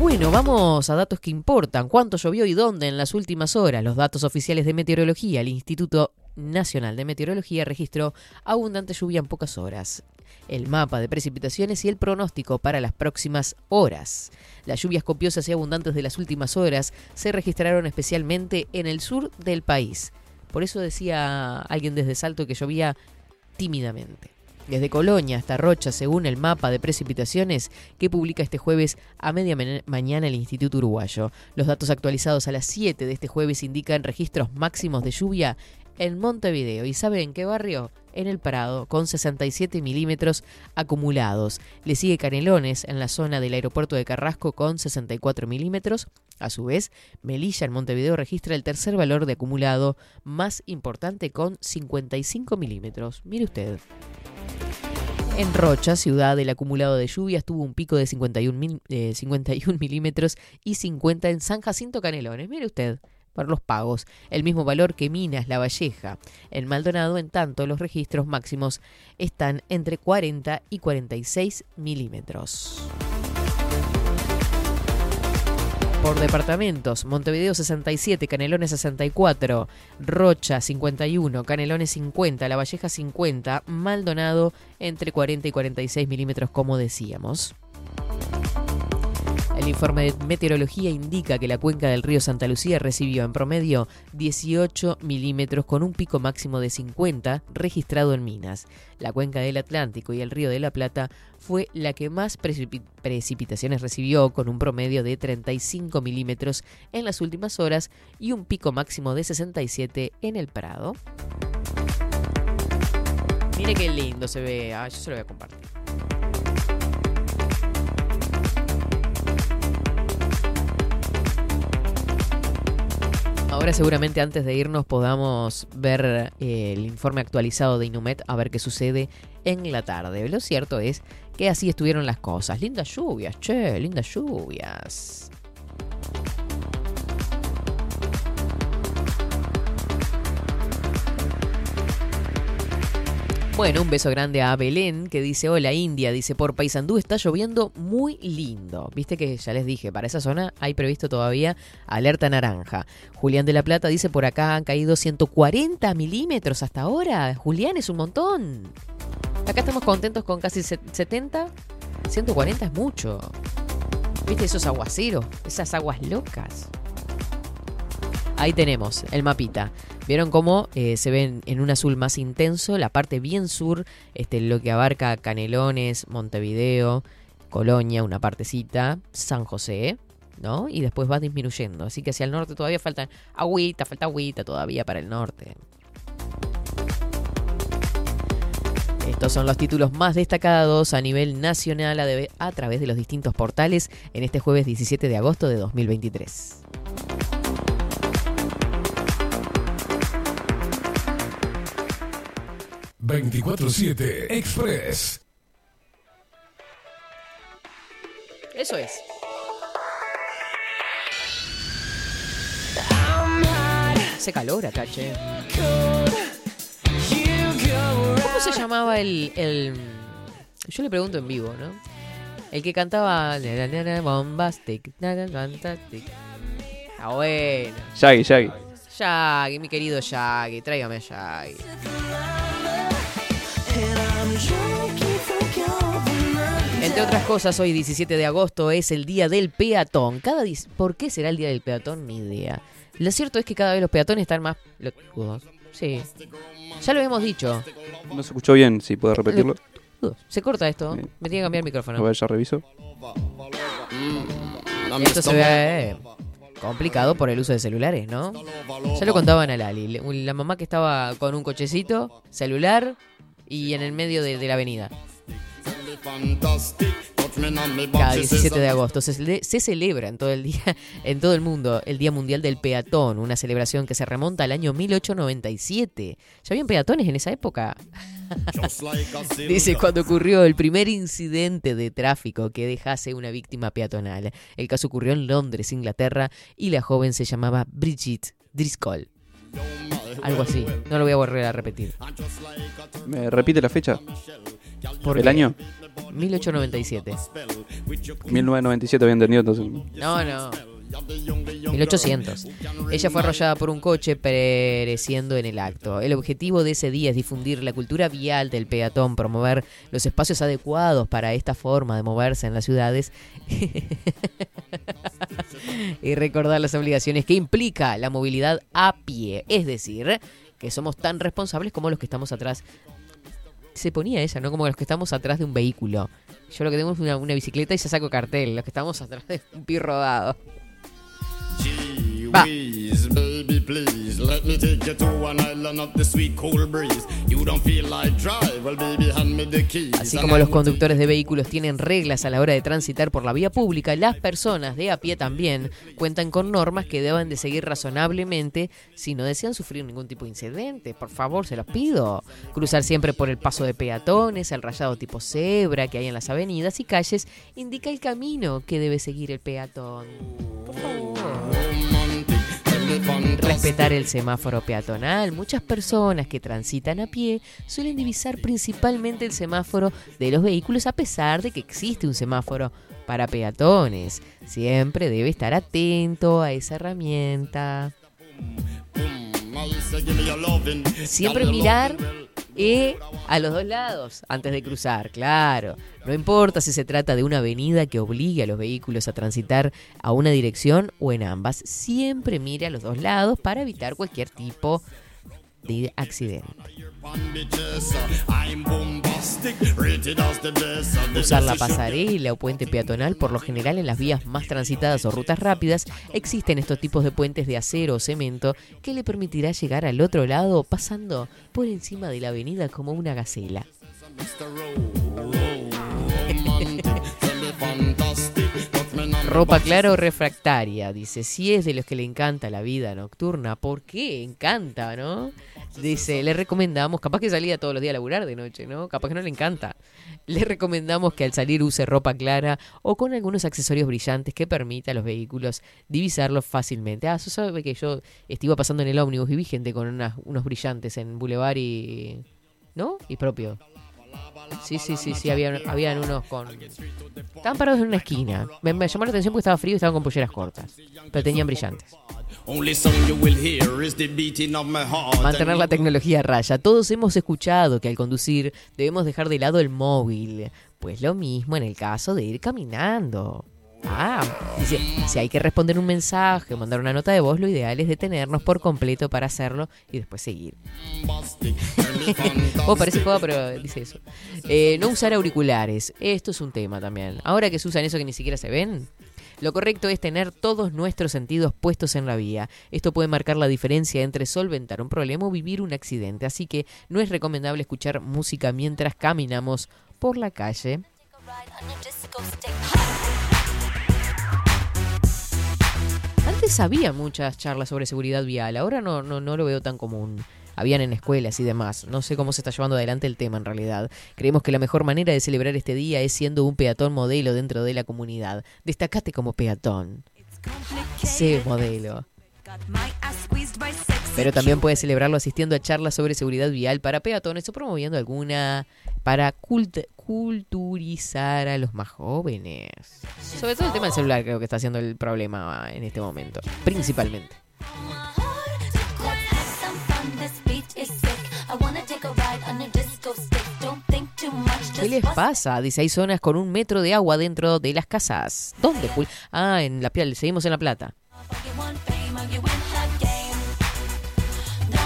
Bueno, vamos a datos que importan. ¿Cuánto llovió y dónde en las últimas horas? Los datos oficiales de meteorología. El Instituto Nacional de Meteorología registró abundante lluvia en pocas horas. El mapa de precipitaciones y el pronóstico para las próximas horas. Las lluvias copiosas y abundantes de las últimas horas se registraron especialmente en el sur del país. Por eso decía alguien desde Salto que llovía tímidamente. Desde Colonia hasta Rocha, según el mapa de precipitaciones que publica este jueves a media ma- mañana el Instituto Uruguayo. Los datos actualizados a las 7 de este jueves indican registros máximos de lluvia en Montevideo. ¿Y sabe en qué barrio? En el Prado, con 67 milímetros acumulados. Le sigue Canelones, en la zona del aeropuerto de Carrasco, con 64 milímetros. A su vez, Melilla, en Montevideo, registra el tercer valor de acumulado más importante, con 55 milímetros. Mire usted. En Rocha, ciudad, el acumulado de lluvias tuvo un pico de 51, mil- eh, 51 milímetros y 50 en San Jacinto Canelones. Mire usted, por los pagos, el mismo valor que Minas La Valleja. En Maldonado, en tanto, los registros máximos están entre 40 y 46 milímetros. Por departamentos, Montevideo 67, Canelones 64, Rocha 51, Canelones 50, La Valleja 50, Maldonado entre 40 y 46 milímetros, como decíamos. El informe de meteorología indica que la cuenca del río Santa Lucía recibió en promedio 18 milímetros con un pico máximo de 50 registrado en Minas. La cuenca del Atlántico y el río de la Plata fue la que más precipi- precipitaciones recibió con un promedio de 35 milímetros en las últimas horas y un pico máximo de 67 en el Prado. Mire qué lindo se ve. Ah, yo se lo voy a compartir. Ahora seguramente antes de irnos podamos ver eh, el informe actualizado de Inumet a ver qué sucede en la tarde. Lo cierto es que así estuvieron las cosas. Lindas lluvias, che, lindas lluvias. Bueno, un beso grande a Belén que dice, hola India, dice, por Paysandú está lloviendo muy lindo. Viste que ya les dije, para esa zona hay previsto todavía alerta naranja. Julián de la Plata dice, por acá han caído 140 milímetros hasta ahora. Julián, es un montón. Acá estamos contentos con casi se- 70. 140 es mucho. ¿Viste esos aguaceros? Esas aguas locas. Ahí tenemos el mapita. Vieron cómo eh, se ven en un azul más intenso la parte bien sur, este, lo que abarca Canelones, Montevideo, Colonia, una partecita, San José, ¿no? Y después va disminuyendo. Así que hacia el norte todavía falta agüita, falta agüita todavía para el norte. Estos son los títulos más destacados a nivel nacional a través de los distintos portales en este jueves 17 de agosto de 2023. ...24-7 Express. Eso es. Hace calor acá, che. ¿Cómo se llamaba el, el- Yo le pregunto en vivo, ¿no? El que cantaba... Bombastic. fantastic. Ah, bueno. Shaggy, Shaggy. Shaggy, mi querido Shaggy. Tráigame a Shaggy. Entre otras cosas, hoy 17 de agosto es el Día del Peatón. Cada dis- ¿Por qué será el Día del Peatón? Ni idea. Lo cierto es que cada vez los peatones están más... Sí. Ya lo hemos dicho. No se escuchó bien, si puedo repetirlo. Se corta esto. Me tiene que cambiar el micrófono. A ver, ya reviso. Esto se ve complicado por el uso de celulares, ¿no? Ya lo contaban a Lali. La mamá que estaba con un cochecito, celular y en el medio de, de la avenida. Cada 17 de agosto se celebra en todo el día, <laughs> en todo el mundo, el Día Mundial del Peatón, una celebración que se remonta al año 1897. ¿Ya habían peatones en esa época? <laughs> Dice cuando ocurrió el primer incidente de tráfico que dejase una víctima peatonal. El caso ocurrió en Londres, Inglaterra, y la joven se llamaba Bridget Driscoll. Algo así. No lo voy a volver a repetir. ¿Me repite la fecha? ¿Por ¿El qué? año? 1897. 1997 había entendido entonces. No, no. 1800. Ella fue arrollada por un coche pereciendo en el acto. El objetivo de ese día es difundir la cultura vial del peatón, promover los espacios adecuados para esta forma de moverse en las ciudades <laughs> y recordar las obligaciones que implica la movilidad a pie. Es decir, que somos tan responsables como los que estamos atrás. Se ponía ella, ¿no? Como los que estamos atrás de un vehículo. Yo lo que tengo es una, bicicleta y ya saco cartel. Los que estamos atrás de un pi rodado. Va. Please, baby, please, let me take you to an island of the sweet cool breeze. You don't feel like drive, well, baby, hand me the keys. Así como los conductores de vehículos tienen reglas a la hora de transitar por la vía pública, las personas de a pie también cuentan con normas que deben de seguir razonablemente si no desean sufrir ningún tipo de incidente. Por favor, se los pido. Cruzar siempre por el paso de peatones, el rayado tipo cebra que hay en las avenidas y calles indica el camino que debe seguir el peatón. Por favor. Respetar el semáforo peatonal. Muchas personas que transitan a pie suelen divisar principalmente el semáforo de los vehículos a pesar de que existe un semáforo para peatones. Siempre debe estar atento a esa herramienta. Siempre mirar eh, a los dos lados antes de cruzar, claro. No importa si se trata de una avenida que obligue a los vehículos a transitar a una dirección o en ambas, siempre mire a los dos lados para evitar cualquier tipo de accidente. Usar la pasarela o puente peatonal, por lo general en las vías más transitadas o rutas rápidas, existen estos tipos de puentes de acero o cemento que le permitirá llegar al otro lado pasando por encima de la avenida como una gacela. <laughs> Ropa clara o refractaria, dice, si es de los que le encanta la vida nocturna, ¿por qué? Encanta, ¿no? Dice, le recomendamos, capaz que salía todos los días a laburar de noche, ¿no? Capaz que no le encanta. Le recomendamos que al salir use ropa clara o con algunos accesorios brillantes que permita a los vehículos divisarlos fácilmente. Ah, eso sabe que yo estuve pasando en el ómnibus y vi gente con unas- unos brillantes en Boulevard y... ¿No? Y propio. Sí, sí, sí, sí, habían, habían unos con... Estaban parados en una esquina. Me, me llamó la atención porque estaba frío y estaban con polleras cortas. Pero tenían brillantes. Mantener la tecnología a raya. Todos hemos escuchado que al conducir debemos dejar de lado el móvil. Pues lo mismo en el caso de ir caminando. Ah, dice, si hay que responder un mensaje o mandar una nota de voz, lo ideal es detenernos por completo para hacerlo y después seguir. <laughs> oh, parece joda, pero dice eso. Eh, no usar auriculares. Esto es un tema también. Ahora que se usan eso que ni siquiera se ven. Lo correcto es tener todos nuestros sentidos puestos en la vía. Esto puede marcar la diferencia entre solventar un problema o vivir un accidente, así que no es recomendable escuchar música mientras caminamos por la calle. Antes había muchas charlas sobre seguridad vial, ahora no, no, lo veo tan común. Habían en escuelas y demás. No sé cómo se está llevando adelante el tema en realidad. Creemos que la mejor manera de celebrar este día es siendo un peatón modelo dentro de la comunidad. Destacate como peatón. Sé modelo. Pero también puede celebrarlo asistiendo a charlas sobre seguridad vial para peatones o promoviendo alguna para cult- culturizar a los más jóvenes. Sobre todo el tema del celular creo que está siendo el problema en este momento, principalmente. ¿Qué les pasa? Dice, hay zonas con un metro de agua dentro de las casas. ¿Dónde? Ah, en La Plata, seguimos en La Plata.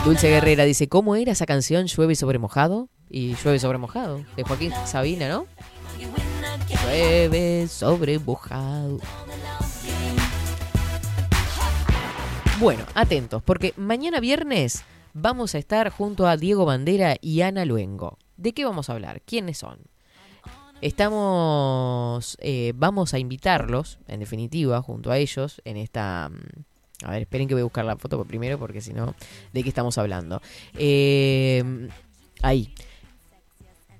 Dulce Guerrera dice, ¿cómo era esa canción Llueve sobre mojado? Y Llueve sobre mojado, de Joaquín Sabina, ¿no? Llueve sobre mojado. Bueno, atentos, porque mañana viernes vamos a estar junto a Diego Bandera y Ana Luengo. ¿De qué vamos a hablar? ¿Quiénes son? Estamos, eh, vamos a invitarlos, en definitiva, junto a ellos, en esta... A ver, esperen que voy a buscar la foto primero, porque si no, ¿de qué estamos hablando? Eh, ahí.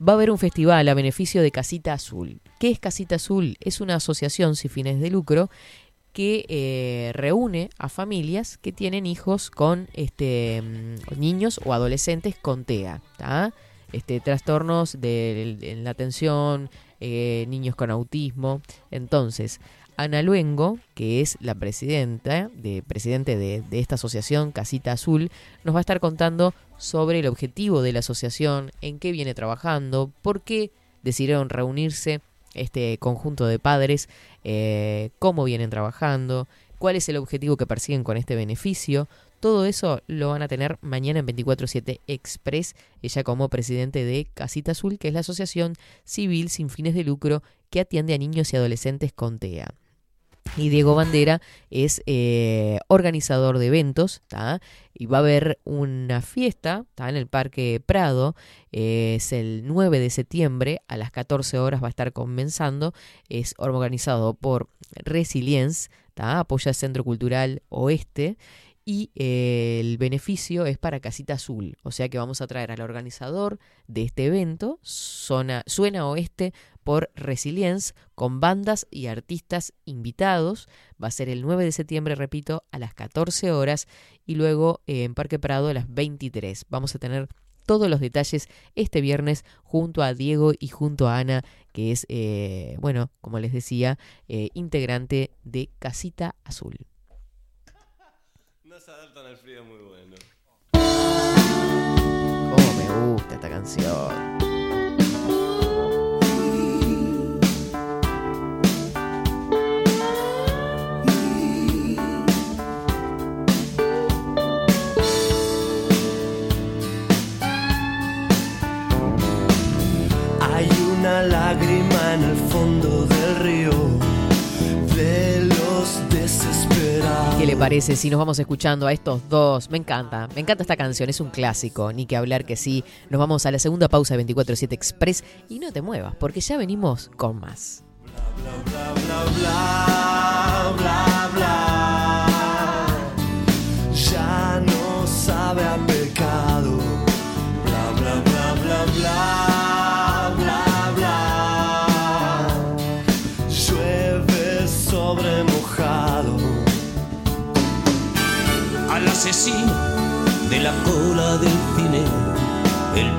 Va a haber un festival a beneficio de Casita Azul. ¿Qué es Casita Azul? Es una asociación sin fines de lucro que eh, reúne a familias que tienen hijos con este mm, niños o adolescentes con TEA, ¿tá? este trastornos de, la atención, eh, niños con autismo. Entonces, Ana Luengo, que es la presidenta, de, presidente de, esta asociación Casita Azul, nos va a estar contando sobre el objetivo de la asociación, en qué viene trabajando, por qué decidieron reunirse este conjunto de padres, eh, cómo vienen trabajando, cuál es el objetivo que persiguen con este beneficio. Todo eso lo van a tener mañana en 24-7 Express, ella como presidente de Casita Azul, que es la asociación civil sin fines de lucro que atiende a niños y adolescentes con TEA. Y Diego Bandera es eh, organizador de eventos, y va a haber una fiesta en el Parque Prado, eh, es el 9 de septiembre, a las 14 horas va a estar comenzando, es organizado por Resilience, ¿tá? apoya el Centro Cultural Oeste, y eh, el beneficio es para Casita Azul, o sea que vamos a traer al organizador de este evento, Suena Oeste, por Resilience, con bandas y artistas invitados. Va a ser el 9 de septiembre, repito, a las 14 horas y luego eh, en Parque Prado a las 23. Vamos a tener todos los detalles este viernes junto a Diego y junto a Ana, que es, eh, bueno, como les decía, eh, integrante de Casita Azul. No se adaptan al frío muy bueno. Cómo me gusta esta canción. Una lágrima en el fondo del río de los desesperados. ¿Qué le parece si nos vamos escuchando a estos dos? Me encanta, me encanta esta canción, es un clásico, ni que hablar que sí. Nos vamos a la segunda pausa de 24-7 Express y no te muevas, porque ya venimos con más. bla bla bla bla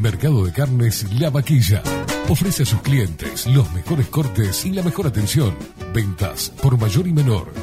Mercado de Carnes La Vaquilla. Ofrece a sus clientes los mejores cortes y la mejor atención. Ventas por mayor y menor.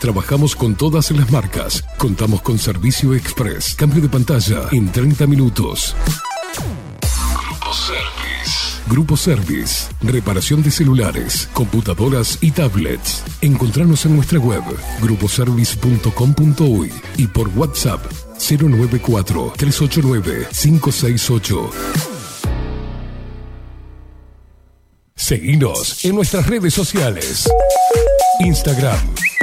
Trabajamos con todas las marcas. Contamos con servicio express. Cambio de pantalla en 30 minutos. Grupo Service. Grupo Service. Reparación de celulares, computadoras y tablets. Encontranos en nuestra web gruposervice.com.uy y por WhatsApp 094 389 568. Seguinos en nuestras redes sociales. Instagram,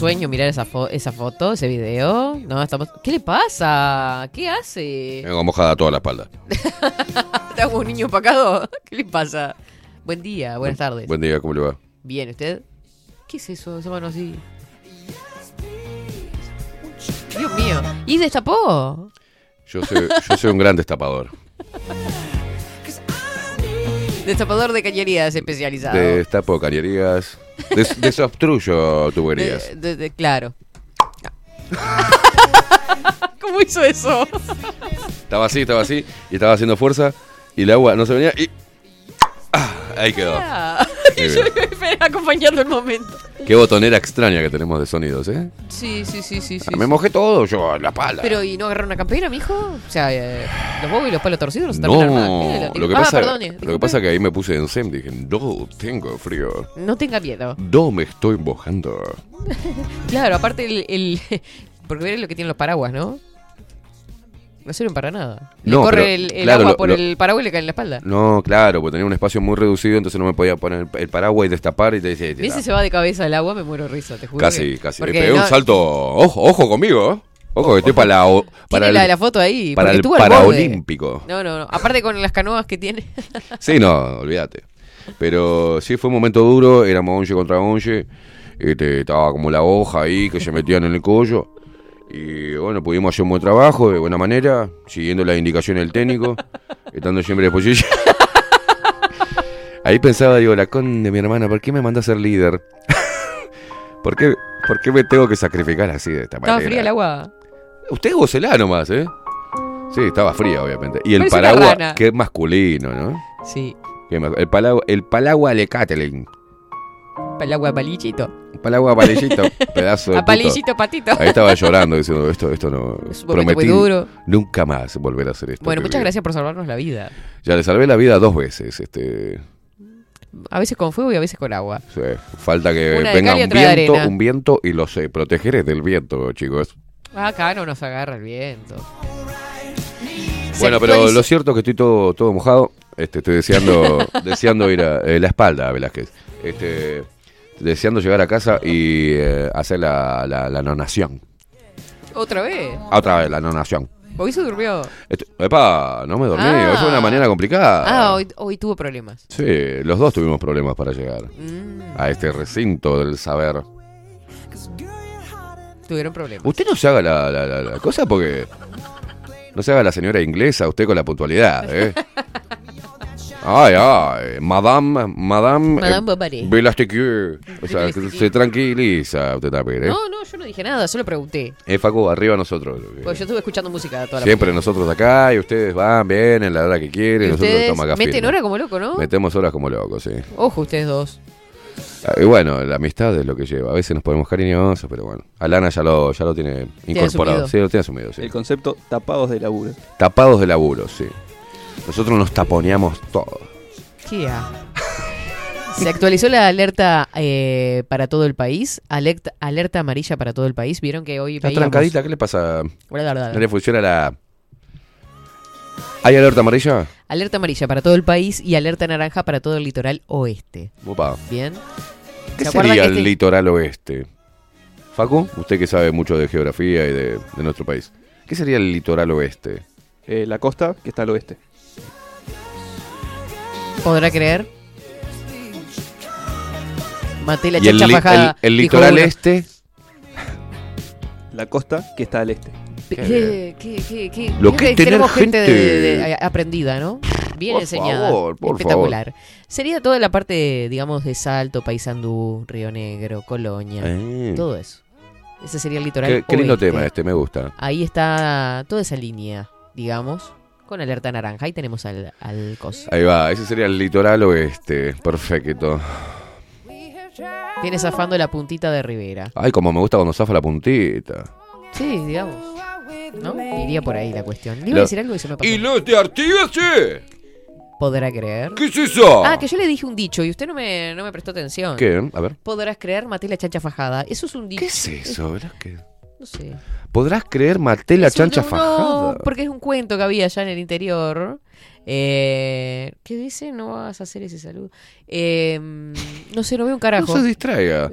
Sueño mirar esa, fo- esa foto, ese video? No, estamos... ¿Qué le pasa? ¿Qué hace? Tengo mojada toda la espalda. <laughs> ¿Te hago un niño opacado? <laughs> ¿Qué le pasa? Buen día, buenas tardes. Buen día, ¿cómo le va? Bien, ¿usted? ¿Qué es eso? Esa mano así. Dios mío. ¿Y destapó? Yo soy, yo soy un gran destapador. Destapador de cañerías especializado. Destapo cañerías. Des- desobstruyo tuberías. De- de- de- claro. <laughs> ¿Cómo hizo eso? Estaba así, estaba así, y estaba haciendo fuerza, y el agua no se venía, y. ¡Ah! Ahí quedó. Ah, Muy <laughs> yo acompañando el momento. Qué botonera extraña que tenemos de sonidos, ¿eh? Sí, sí, sí, sí. sí, Me mojé todo yo, la pala. Pero, ¿y no agarrar una campera, mijo? O sea, eh, los huevos y los palos torcidos no lo que ah, pasa, perdone, lo que pasa que ahí me puse en SEM, dije, no, tengo frío. No tenga miedo. No me estoy mojando. <laughs> Claro, aparte el, el- <laughs> Porque veré lo que tienen los paraguas, ¿no? No sirven para nada. Le No, corre pero, el, el claro, agua por lo- el paraguas y le cae en la espalda. No, claro, porque tenía un espacio muy reducido, entonces no me podía poner el, paraguas y destapar y te decía, ¿Ves si se va de cabeza el agua? Me muero de risa, te juro. Casi, que- casi. porque Le pegué no- un salto. Ojo, ojo conmigo, ¿eh? Ojo, que estoy para la. o- Para el, la, la foto ahí. para el. Paraolímpico. No, no, no. Aparte con las canoas que tiene. <laughs> Sí, no, olvídate. Pero sí fue un momento duro, éramos 11 contra 11. Este, estaba como la hoja ahí que se metían en el cuello. Y bueno, pudimos hacer un buen trabajo de buena manera, siguiendo las indicaciones del técnico, <laughs> estando siempre a disposición. Ahí pensaba, digo, la con de mi hermana, ¿por qué me manda a ser líder? <laughs> ¿Por qué, ¿Por qué me tengo que sacrificar así de esta manera? Estaba fría el agua. Usted gócela nomás, ¿eh? Sí, estaba fría, obviamente. Y el Parece paraguas, que es masculino, ¿no? Sí. El, palagua, el palagua le Catelyn. Para el palillito. Para el agua palillito, <laughs> pedazo de A puto. palillito, patito. Ahí estaba llorando diciendo, esto, esto no... Es un muy duro. nunca más volver a hacer esto. Bueno, muchas vi". gracias por salvarnos la vida. Ya le salvé la vida dos veces. Este, A veces con fuego y a veces con agua. sí, falta que Una venga un viento, un viento y los eh, protegeré del viento, chicos. Acá no nos agarra el viento. Bueno, pero lo cierto es que estoy todo, todo mojado. Este, estoy deseando, <laughs> deseando ir a eh, la espalda, Velázquez. Este, deseando llegar a casa y eh, hacer la, la, la nonación. ¿Otra vez? Ah, Otra vez, la nonación. Hoy se durmió. Este, epa, no me dormí. Ah. Hoy fue una mañana complicada. Ah, hoy, hoy tuvo problemas. Sí, los dos tuvimos problemas para llegar Mm. a este recinto del saber. Tuvieron problemas. Usted no se haga la, la- la- la cosa porque. No se haga la señora inglesa, usted con la puntualidad, ¿eh? <laughs> Ay, ay, Madame, Madame. Madame eh, Bovary. Velázquez. O sea, que se tranquiliza usted también, ¿eh? No, no, yo no dije nada, solo pregunté. Eh, Facu, arriba nosotros. Porque yo estuve escuchando música toda la Siempre nosotros acá y ustedes van, vienen la hora que quieren. Y nosotros ustedes estamos acá meten firmes. hora como loco, ¿no? Metemos horas como locos, sí. Ojo, ustedes dos. Ah, Y bueno, la amistad es lo que lleva. A veces nos ponemos cariñosos, pero bueno. Alana ya lo, ya lo tiene incorporado. Sí, lo tiene asumido, sí. El concepto tapados de laburo. Tapados de laburo, sí. Nosotros nos taponeamos todo. ¿Qué ha? Se actualizó la alerta eh, para todo el país. Alerta, alerta amarilla para todo el país. Vieron que hoy Está veíamos- trancadita, ¿qué le pasa? Bla, bla, bla. No le funciona la... ¿Hay alerta amarilla? Alerta amarilla para todo el país y alerta naranja para todo el litoral oeste. Opa. Bien. ¿Qué ¿Se acuerdan sería el este- litoral oeste? Facu, usted que sabe mucho de geografía y de, de nuestro país. ¿Qué sería el litoral oeste? Eh, la costa que está al oeste. ¿Podrá creer? Maté la ¿Y el, fajada. el- litoral uno. este? La costa que está al este. ¿Qué, qué, qué, qué- Lo que es tenemos tener gente, de- gente- de- de- aprendida, ¿no? Bien Por enseñada. favor, por Espectacular. Sería toda la parte, digamos, de Salto, Paysandú, Río Negro, Colonia. Eh. Todo eso. Ese sería el litoral. Qué, qué lindo tema este, me gusta. Ahí está toda esa línea, digamos, con alerta naranja. Ahí tenemos al, al coso. Ahí va, ese sería el litoral oeste. Perfecto. Viene zafando la puntita de Rivera. Ay, como me gusta cuando zafa la puntita. Sí, digamos. ¿No? Iría por ahí la cuestión. Le iba Lo- a decir algo y se me pasó. ¿Y los de Artigas? ¿Podrá creer? ¿Qué es eso? Ah, que yo le dije un dicho y usted no me, no me prestó atención. ¿Qué? A ver. Podrás creer, maté la chancha fajada. Eso es un dicho. ¿Qué es eso? ¿verdad que- No sé. ¿Podrás creer maté la chancha no, fajada? porque es un cuento que había allá en el interior. Eh, ¿Qué dice? No vas a hacer ese saludo. Eh, no sé, no veo un carajo. No se distraiga.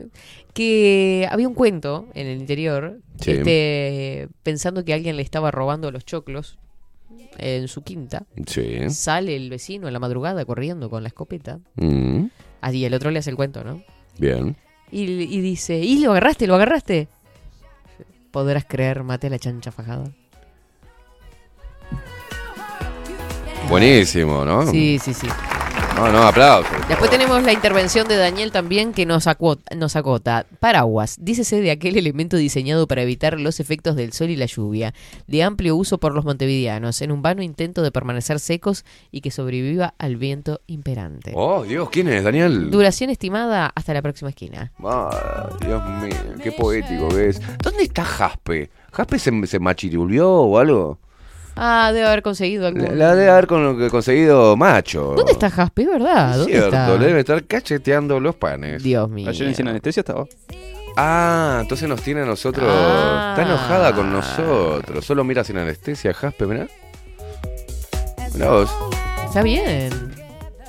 que había un cuento en el interior, Sí. este, pensando que alguien le estaba robando los choclos en su quinta. Sí. Sale el vecino en la madrugada corriendo con la escopeta. Mm, Allí el otro le hace el cuento, ¿no? bien. Y, y dice, ¿y lo agarraste? ¿Lo agarraste? Podrás creer, maté a la chancha fajada. Buenísimo, ¿no? Sí, sí, sí. No, no, aplausos. Después tenemos la intervención de Daniel también que nos, acuo- nos acota. Paraguas, dícese de aquel elemento diseñado para evitar los efectos del sol y la lluvia, de amplio uso por los montevideanos, en un vano intento de permanecer secos y que sobreviva al viento imperante. Oh, Dios, ¿quién es, Daniel? Duración estimada hasta la próxima esquina. Ah, Dios mío, qué poético que es. ¿Dónde está Jaspe? ¿Jaspe se, se o algo? Ah, debe haber conseguido algo. La, la debe haber con- conseguido macho. ¿Dónde está Jaspe, verdad? Es ¿Dónde cierto, está? le debe estar cacheteando los panes. Dios mío. Ayer en Sin Anestesia estaba. Ah, entonces nos tiene a nosotros. Ah. Está enojada con nosotros. Solo mira sin anestesia, Jaspe, mirá. Mirá vos. Está bien.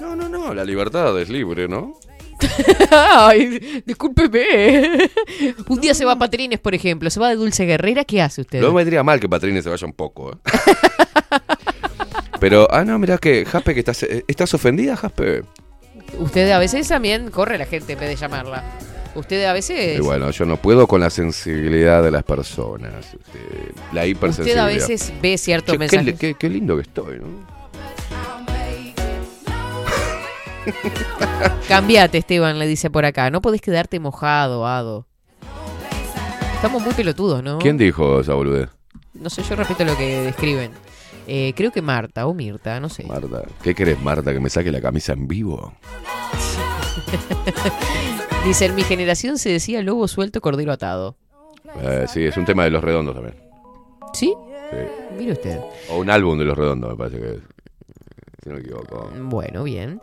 No, no, no, la libertad es libre, ¿no? <laughs> Ay, discúlpeme. Un día se va a Patrines, por ejemplo, se va de Dulce Guerrera, ¿qué hace usted? No me vendría mal que Patrines se vaya un poco. ¿eh? <laughs> Pero, ah, no, mirá que, Jaspe, que estás, eh, ¿estás ofendida, Jaspe? Usted a veces también corre la gente en vez de llamarla. Usted a veces. Y bueno, yo no puedo con la sensibilidad de las personas. este, la usted hipersensibilidad. a veces ve ciertos Che, qué, qué- qué lindo que estoy, ¿no? <laughs> Cambiate, Esteban, le dice por acá. No podés quedarte mojado, Ado. Estamos muy pelotudos, ¿no? ¿Quién dijo esa boludez? No sé, yo repito lo que describen. Eh, creo que Marta o Mirta, no sé. Marta. ¿Qué querés, Marta? ¿Que me saque la camisa en vivo? <laughs> Dice, en mi generación se decía lobo suelto, cordero atado. Eh, sí, es un tema de los redondos también. ¿Sí? Sí. Mire usted. O un álbum de los redondos, me parece que es. Si no me equivoco. Bueno, bien.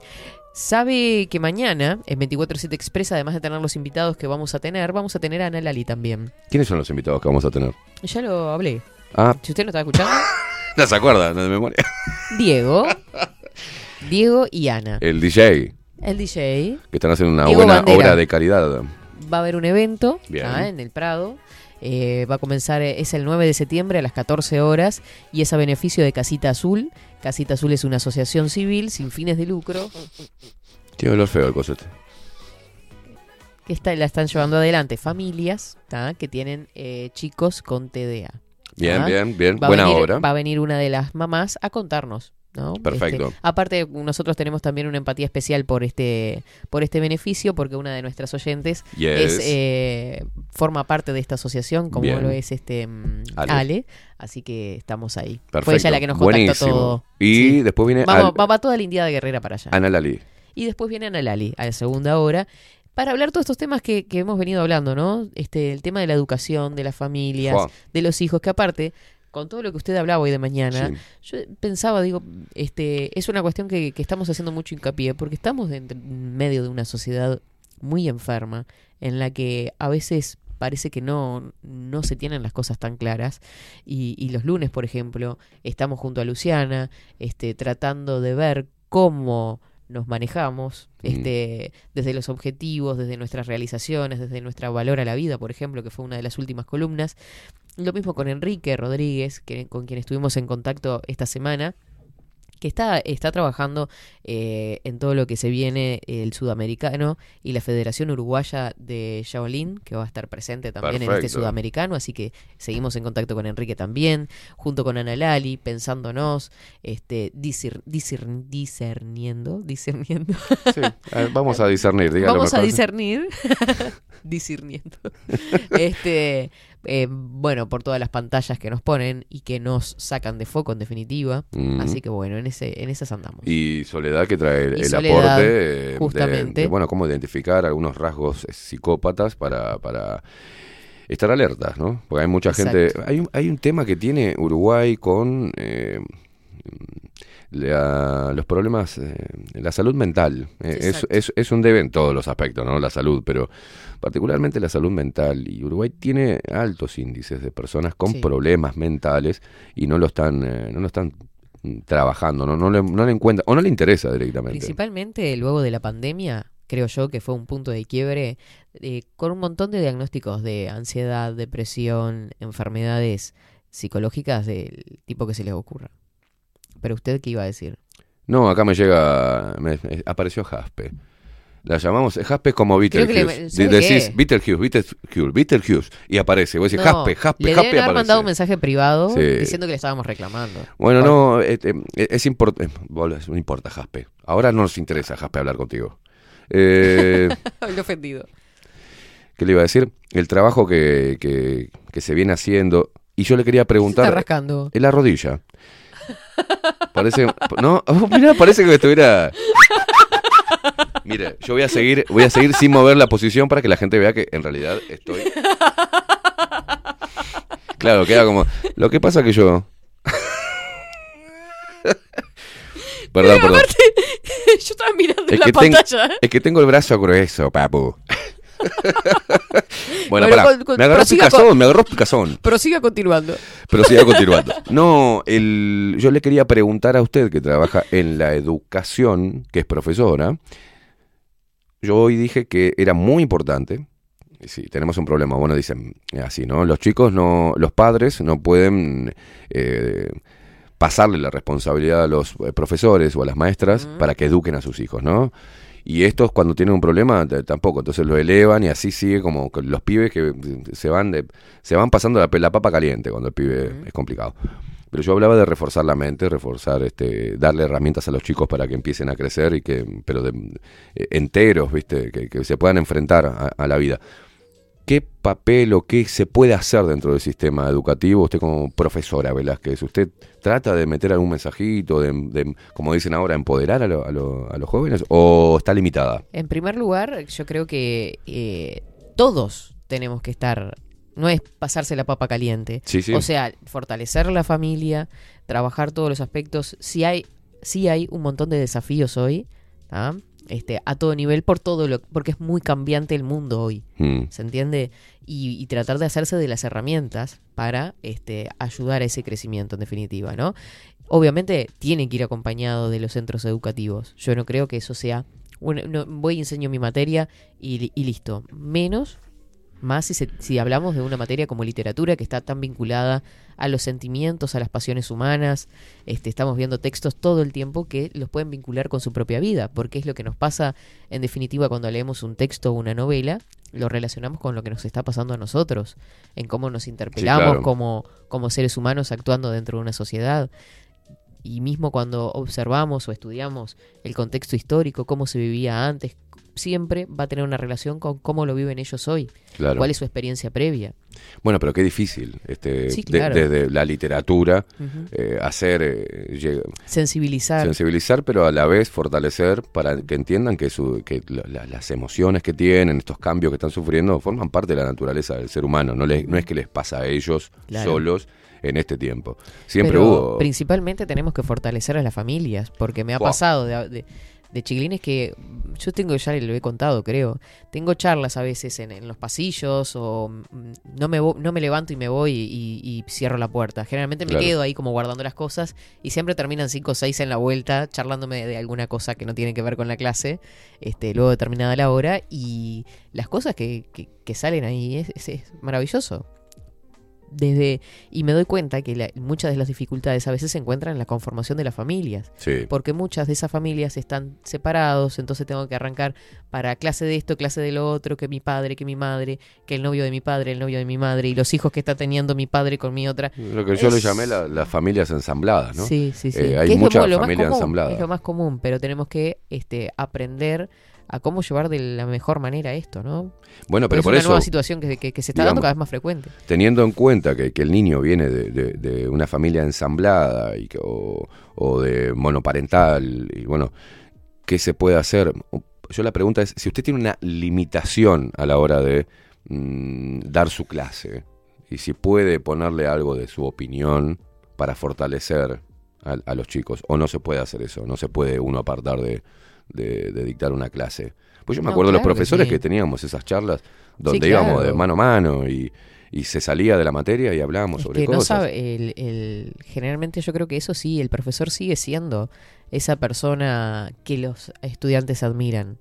Sabe que mañana en 24-7 Express, además de tener los invitados que vamos a tener, vamos a tener a Ana Lali también. ¿Quiénes son los invitados que vamos a tener? Ya lo hablé. Ah, Si usted no está escuchando, <laughs> no se acuerda, no de memoria. <laughs> Diego. Diego y Ana. El DJ, El DJ. que están haciendo una Diego buena Bandera. obra de caridad. Va a haber un evento ah, en el Prado. Eh, va a comenzar, eh, es el 9 de septiembre a las 14 horas y es a beneficio de Casita Azul. Casita Azul es una asociación civil sin fines de lucro Tiene olor feo el coso este. que está, la están llevando adelante familias ¿tá? que tienen eh, chicos con TDA. Bien, ¿tá? bien, bien. Va Buena venir- obra. Va a venir una de las mamás a contarnos. ¿No? Perfecto. Este, aparte, nosotros tenemos también una empatía especial por este, por este beneficio, porque una de nuestras oyentes Yes. es, eh, forma parte de esta asociación, como Bien. lo es este mm, Ale. Ale. Así que estamos ahí. Perfecto. Fue ella la que nos contactó Buenísimo. todo. Y después viene Vamos, Al- va, toda la Indiada Guerrera para allá. Ana Lali. Y después viene Ana Lali a la segunda hora para hablar todos estos temas que, que hemos venido hablando, ¿no? Este, el tema de la educación, de las familias, de los hijos, que aparte, con todo lo que usted hablaba hoy de mañana, yo pensaba, digo, este, es una cuestión que, que estamos haciendo mucho hincapié, porque estamos en medio de una sociedad muy enferma, en la que a veces parece que no, no se tienen las cosas tan claras. Y, y los lunes, por ejemplo, estamos junto a Luciana, este, tratando de ver cómo nos manejamos, este, desde los objetivos, desde nuestras realizaciones, desde nuestra valor a la vida, por ejemplo, que fue una de las últimas columnas. Lo mismo con Enrique Rodríguez, que, con quien estuvimos en contacto esta semana, que está, está trabajando eh, en todo lo que se viene el sudamericano y la Federación Uruguaya de Shaolin, que va a estar presente también en este sudamericano, así que seguimos en contacto con Enrique también, junto con Ana Lali, pensándonos, este, discerniendo, <laughs> discerniendo. Sí, ver, vamos a discernir, dígalo Vamos a discernir, <laughs> discerniendo. <laughs> Este, eh, bueno, por todas las pantallas que nos ponen y que nos sacan de foco en definitiva. Mm. Así que bueno, en ese, en esas andamos. Y Soledad que trae el, Y el Soledad, aporte eh, de- justamente. de, bueno, cómo identificar algunos rasgos eh, psicópatas para, para estar alertas, ¿no? Porque hay mucha gente... Hay un, hay un tema que tiene Uruguay con eh, la- los problemas, eh, la salud mental. Eh, es, es, es un debe en todos los aspectos, ¿no? La salud, pero particularmente la salud mental. Y Uruguay tiene altos índices de personas con Sí. problemas mentales y no lo están, eh, no lo están mm, trabajando, no, no, le, no le encuentra, o no le interesa directamente. Principalmente luego de la pandemia, creo yo que fue un punto de quiebre con un montón de diagnósticos de ansiedad, depresión, enfermedades psicológicas del tipo que se les ocurra. Pero usted qué iba a decir? No, acá me llega, me- me- apareció Jaspe. La llamamos, Jaspe es como le- Beetlejuice. ¿sabe De- Decís? Beetlejuice, Beetlejuice, Beetlejuice, y aparece. Vos decís No, Jaspe, Jaspe, le Jaspe deben haber mandado un mensaje privado Sí. diciendo que le estábamos reclamando. Bueno, no, eh, eh, es importante, no importa Jaspe. Ahora no nos interesa Jaspe hablar contigo. Eh, <laughs> ofendido. ¿Qué le iba a decir? El trabajo que, que, que se viene haciendo. Y yo le quería preguntar. está rascando? En la rodilla. Parece. No, oh, mira, parece que estuviera. Mire, yo voy a seguir, voy a seguir sin mover la posición para que la gente vea que en realidad estoy. Claro, queda como. Lo que pasa que yo. Perdón, perdón. yo estaba mirando Es la ten- pantalla. ¿eh? es que tengo el brazo grueso, papu. Bueno, Bueno, pará, con- con- me agarró picazón, con- me agarró picazón. Pero siga continuando. Pero siga <laughs> continuando. No, el, yo le quería preguntar a usted que trabaja en la educación, que es profesora. Yo hoy dije que era muy importante. Sí, tenemos un problema. Bueno, dicen así, ¿no? Los chicos no, los padres no pueden eh, pasarle la responsabilidad a los eh, profesores o a las maestras para que eduquen a sus hijos, ¿no? Y estos cuando tienen un problema t- tampoco, entonces lo elevan y así sigue como los pibes que se van de, se van pasando la, la papa caliente cuando el pibe es complicado. Pero yo hablaba de reforzar la mente, reforzar, este, darle herramientas a los chicos para que empiecen a crecer y que, pero de, eh, enteros, viste, que, que se puedan enfrentar a, a la vida. ¿Qué papel o qué se puede hacer dentro del sistema educativo? Usted como profesora Velázquez, ¿usted trata de meter algún mensajito, de, de, como dicen ahora, empoderar a, lo- a lo- a los jóvenes o está limitada? En primer lugar, yo creo que eh, todos tenemos que estar. No es pasarse la papa caliente. Sí, sí. O sea, fortalecer la familia, trabajar todos los aspectos. Sí hay, sí hay un montón de desafíos hoy, ¿tá? Este, a todo nivel, por todo lo, porque es muy cambiante el mundo hoy. Mm. ¿Se entiende? Y, y tratar de hacerse de las herramientas para este, ayudar a ese crecimiento, en definitiva, ¿no? Obviamente tiene que ir acompañado de los centros educativos. Yo no creo que eso sea. un- no, voy y enseño mi materia y listo. Menos, más si, se- si hablamos de una materia como literatura que está tan vinculada a los sentimientos, a las pasiones humanas. Este, estamos viendo textos todo el tiempo que los pueden vincular con su propia vida, porque es lo que nos pasa en definitiva cuando leemos un texto o una novela, lo relacionamos con lo que nos está pasando a nosotros, en cómo nos interpelamos claro. como, como seres humanos actuando dentro de una sociedad. Y mismo cuando observamos o estudiamos el contexto histórico, cómo se vivía antes, siempre va a tener una relación con cómo lo viven ellos hoy. Claro. ¿Cuál es su experiencia previa? Bueno, pero qué difícil, este, Sí, de- claro. desde la literatura, eh, hacer, eh, Sensibilizar. sensibilizar, pero a la vez fortalecer para que entiendan que, su, que la- la- las emociones que tienen, estos cambios que están sufriendo, forman parte de la naturaleza del ser humano. No, les- no es que les pasa a ellos Claro. solos en este tiempo. Siempre Pero hubo... Principalmente tenemos que fortalecer a las familias, porque me ha pasado de, de, de chiquilines que yo tengo, ya lo he contado, creo. Tengo charlas a veces en, en los pasillos o mm, no me, no me levanto y me voy y, y cierro la puerta. Generalmente me Claro. quedo ahí como guardando las cosas y siempre terminan cinco o seis en la vuelta charlándome de alguna cosa que no tiene que ver con la clase, este, luego de terminada la hora y las cosas que, que- que salen ahí es, es- es maravilloso desde y me doy cuenta que la- muchas de las dificultades a veces se encuentran en la conformación de las familias Sí. porque muchas de esas familias están separados entonces tengo que arrancar para clase de esto clase de lo otro que mi padre que mi madre que el novio de mi padre el novio de mi madre y los hijos que está teniendo mi padre con mi otra Lo que yo le llamé la- las familias ensambladas, ¿no? Sí, sí, sí. Eh, hay muchas familias ensambladas. Es lo más común, pero tenemos que este, aprender a cómo llevar de la mejor manera esto, ¿no? Bueno, pero es por una eso, nueva situación que, que- que se está digamos, dando cada vez más frecuente. Teniendo en cuenta que, que el niño viene de, de- de una familia ensamblada y que, o, o de monoparental, y bueno, ¿qué se puede hacer? Yo la pregunta es, si usted tiene una limitación a la hora de mm, dar su clase, y si puede ponerle algo de su opinión para fortalecer a, a los chicos, o no se puede hacer eso, no se puede uno apartar de, de- de dictar una clase. Pues yo me No, acuerdo de los claro que profesores sí. que teníamos esas charlas donde Sí, íbamos claro. de mano a mano y, y se salía de la materia y hablábamos sobre que no sabe, el, el- generalmente yo creo que eso sí, el profesor sigue siendo esa persona que los estudiantes admiran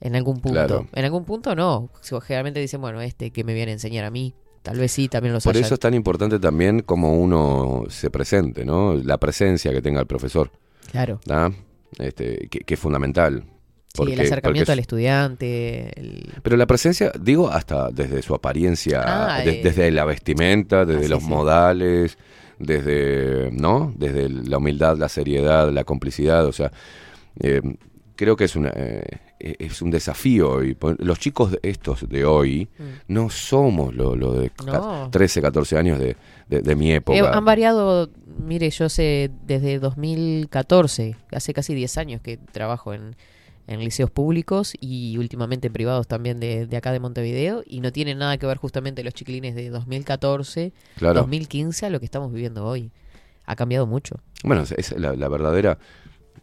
en algún punto. Claro. En algún punto no. Generalmente dicen, bueno, este que me viene a enseñar a mí, tal vez sí, también los Por haya. eso es tan importante también cómo uno se presente, ¿no? La presencia que tenga el profesor. Claro. ¿tá? Este, que, que es fundamental. Sí, Porque- el acercamiento al es- estudiante. el- Pero la presencia, digo, hasta desde su apariencia, Ah, de- eh. desde la vestimenta, desde Ah, sí, los sí. modales, desde, ¿no? Desde la humildad, la seriedad, la complicidad, o sea, eh, creo que es una eh, es un desafío y pon- los chicos de- estos de hoy no somos lo, lo de Mm. No. 13, 14 años de, de- de mi época. Eh, han variado, mire, yo sé desde 2014, hace casi 10 años que trabajo en, en liceos públicos y últimamente en privados también de, de acá de Montevideo y no tienen nada que ver justamente los chiquilines de 2014, Claro. 2015 a lo que estamos viviendo hoy. Ha cambiado mucho. Bueno, es- es la, la verdadera.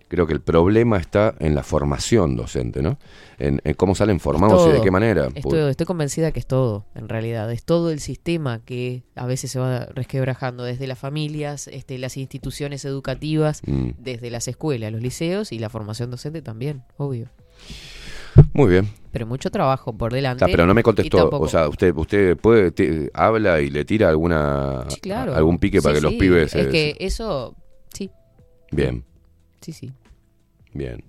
Creo que el problema está en la formación docente, ¿no? En, en cómo salen formados y de qué manera. Es Pu- todo, estoy convencida que es todo, en realidad. Es todo el sistema que a veces se va resquebrajando desde las familias, este, las instituciones educativas, Mm. desde las escuelas, los liceos y la formación docente también, obvio. Muy bien. Pero mucho trabajo por delante. Pero no me contestó. O sea, usted usted puede te- habla y le tira alguna Sí, claro. algún pique para Sí, que los pibes. Es que eso, sí, Bien, sí, sí. bien.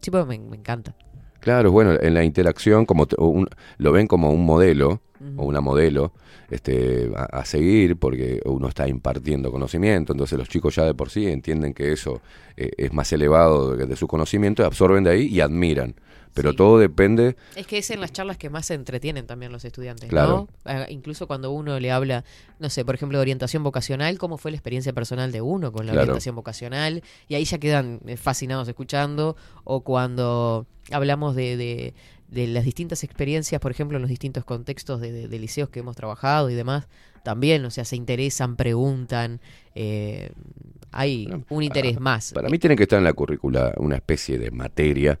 Sí, pues me, me encanta. Claro, bueno, en la interacción como un- lo ven como un modelo o una modelo este, a, a seguir porque uno está impartiendo conocimiento, entonces los chicos ya de por sí entienden que eso eh, es más elevado de, de su conocimiento, absorben de ahí y admiran. Pero todo depende Es que es en las charlas que más se entretienen también los estudiantes, Claro. ¿no? Ah, incluso cuando uno le habla, no sé, por ejemplo, de orientación vocacional, cómo fue la experiencia personal de uno con la Claro. orientación vocacional, y ahí ya quedan eh, fascinados escuchando, o cuando hablamos de, de- de las distintas experiencias, por ejemplo, en los distintos contextos de, de- de liceos que hemos trabajado y demás, también, o sea, se interesan, preguntan, eh, hay un interés más. Para mí tiene que estar en la currícula una especie de materia,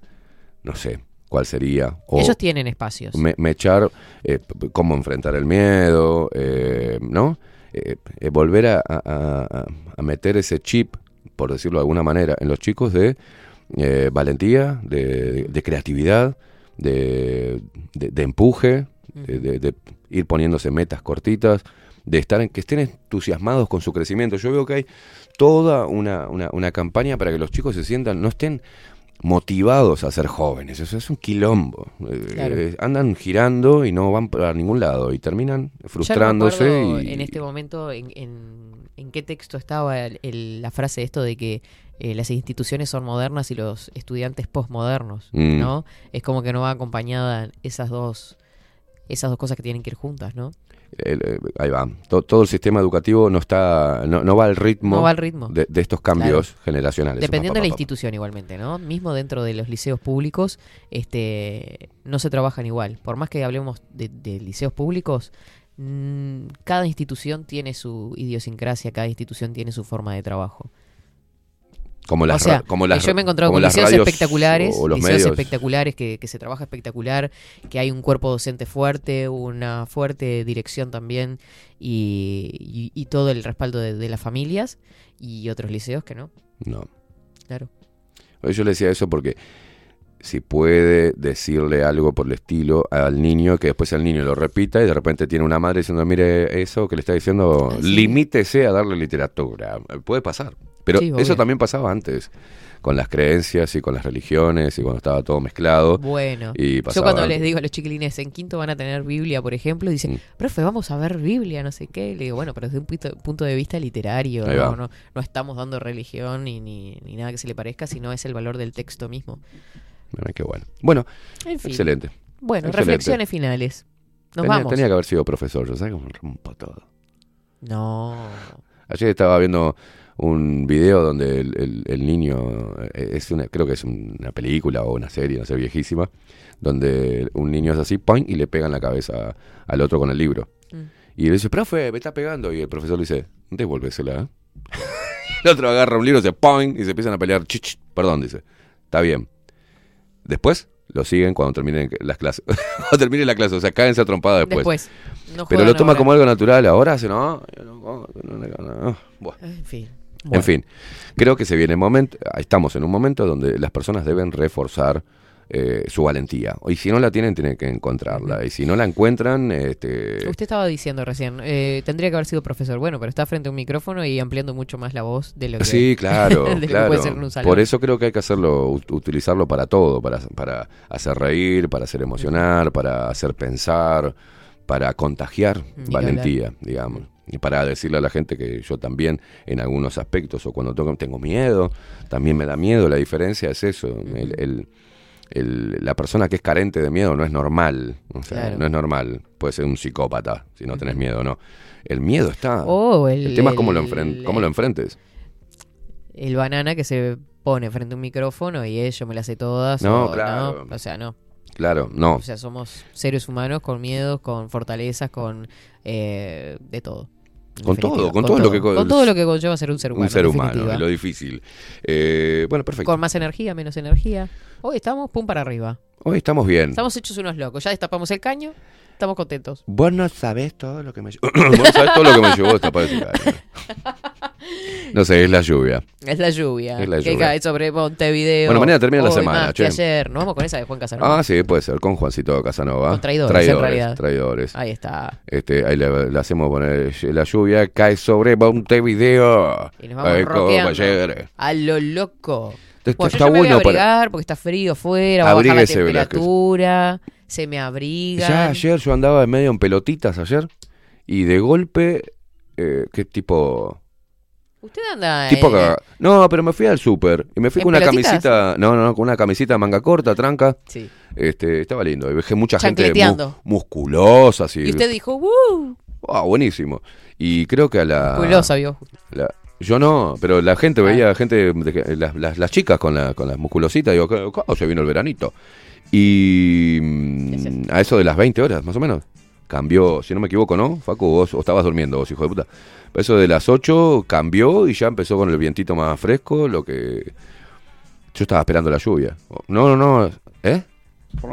no sé cuál sería. O Ellos tienen espacios. me, me echar eh, cómo enfrentar el miedo, eh, ¿no? Eh, eh, volver a, a- a- a meter ese chip, por decirlo de alguna manera, en los chicos de eh, valentía, de, de creatividad, de, de- de empuje, de, ir poniéndose metas cortitas, de estar en, que estén entusiasmados con su crecimiento. Yo veo que hay toda una, una, una campaña para que los chicos se sientan, no estén motivados a ser jóvenes. Eso es un quilombo. Eh, Claro. eh, andan girando y no van para ningún lado y terminan no frustrándose. acuerdo y, en este momento en, en- en qué texto estaba el- el- la frase esto de que eh, las instituciones son modernas y los estudiantes postmodernos, Mm. ¿no? Es como que no va acompañada esas dos esas dos cosas que tienen que ir juntas, ¿no? El- eh, ahí va. To- todo el sistema educativo no está, no, no va al ritmo, No va al ritmo. De, de estos cambios generacionales. Dependiendo de la institución igualmente, ¿no? Mismo dentro de los liceos públicos, este, no se trabajan igual. Por más que hablemos de, de liceos públicos, mm, cada institución tiene su idiosincrasia, cada institución tiene su forma de trabajo. Como las, o sea, ra- como las, que yo me he encontrado con liceos espectaculares, o los liceos medios. espectaculares que, que se trabaja espectacular, que hay un cuerpo docente fuerte, una fuerte dirección también y, y- y todo el respaldo de, de las familias y otros liceos que no. No. Claro. Yo le decía eso porque si puede decirle algo por el estilo al niño, que después el niño lo repita y de repente tiene una madre diciendo, mire, eso que le está diciendo, limítese a darle literatura. Puede pasar. Pero Sí, eso también pasaba antes, con las creencias y con las religiones y cuando estaba todo mezclado. Bueno, y yo cuando les digo a los chiquilines, en quinto van a tener Biblia, por ejemplo, dicen, Mm. profe, vamos a ver Biblia, no sé qué. Le digo, bueno, pero desde un punto, punto de vista literario, no, va. no, no estamos dando religión ni, ni, ni nada que se le parezca, sino es el valor del texto mismo. Mira, qué bueno. Bueno, En fin. excelente. Bueno, Excelente. reflexiones finales. Nos tenía, vamos. tenía que haber sido profesor, yo sabes cómo rompo todo. No. Ayer estaba viendo un video donde el, el- el niño, eh, es una, creo que es una película o una serie, no sé, viejísima, donde un niño es así, ¡poing! y le pega en la cabeza al otro con el libro. Mm. Y él dice, profe, me está pegando. Y el profesor le dice, devuélvesela. ¿eh?". <laughs> el otro agarra un libro, dice, ¡poing! y se empiezan a pelear. "Ch, ch". Perdón, dice. Está bien. Después lo siguen cuando terminen las clases. <laughs> cuando termine la clase, o sea, cáense a trompada después. Después. No Pero lo toma ahora. como algo natural. Ahora hace, no. no- no, no, no, no". Buah. En fin. En fin, creo que se viene momento, estamos en un momento donde las personas deben reforzar eh, su valentía. Y si no la tienen, tienen que encontrarla. Y si no la encuentran, este, Usted estaba diciendo recién, eh, tendría que haber sido profesor. Bueno, pero está frente a un micrófono y ampliando mucho más la voz de lo que, Sí, <laughs> claro, de claro. puede ser en un. Por eso creo que hay que hacerlo, ut- utilizarlo para todo, para, para hacer reír, para hacer emocionar, para hacer pensar, para contagiar valentía, digamos. Y para decirle a la gente que yo también en algunos aspectos o cuando tengo, tengo miedo, también me da miedo. La diferencia es eso. el, el- el- la persona que es carente de miedo no es normal. O sea, Claro. no es normal. Puede ser un psicópata si no tenés miedo, no. El miedo está. O el- tema es cómo lo, cómo enfrentes. El banana que se pone frente a un micrófono y yo me las sé todas. No, o, claro. O sea, no. Claro, no. O sea, somos seres humanos con miedos, con fortalezas, con eh, de todo. Con todo, con todo lo que co- Con todo lo que conlleva ser un ser humano. un ser humano, lo difícil. Eh, bueno, perfecto. Con más energía, menos energía. Hoy estamos pum para arriba. Hoy estamos bien. Estamos hechos unos locos. Ya destapamos el caño, estamos contentos. Vos no sabés todo lo que me <coughs> llevó. Vos no sabés todo lo que me llevó a destapar ese <laughs> caño. No sé, es la lluvia. Es la lluvia. Es la que cae sobre Montevideo. Bueno, mañana termina la semana, más che. que ayer. Nos vamos con esa de Juan Casanova. Ah, sí, puede ser, con Juancito Casanova. Con traidores, en traidores, realidad. traidores. Ahí está. Este, ahí le, le hacemos poner la lluvia cae sobre Montevideo. Y nos vamos Ay, ayer. A lo loco. Esto Bueno, yo está ya me voy a bueno para- abrigar porque está frío afuera, va a bajar la Abríguese, Velázquez. Se me abrigan. Ya ayer yo andaba medio en pelotitas ayer y de golpe, eh, ¿qué tipo? Usted anda. tipo eh, No, pero me fui al súper y me fui ¿En con una pelotitas? camisita, no, no, no, con una camisita manga corta, tranca. Sí. Este, estaba lindo. Y dejé mucha gente mu- musculosa, así. Y usted dijo, ¡Woo! Ah, buenísimo. Y creo que a la. Musculosa, vio. la- yo no, pero la gente veía gente, las, las- las chicas con, la, con las musculositas, digo, ¿cómo ¿cómo se vino el veranito? Y mm, a eso de las 20 horas, más o menos, cambió, si no me equivoco, ¿no? Facu, vos o estabas durmiendo, vos, hijo de puta. Eso de las 8 cambió y ya empezó con el vientito más fresco, lo que... Yo estaba esperando la lluvia. No, no, no, ¿eh?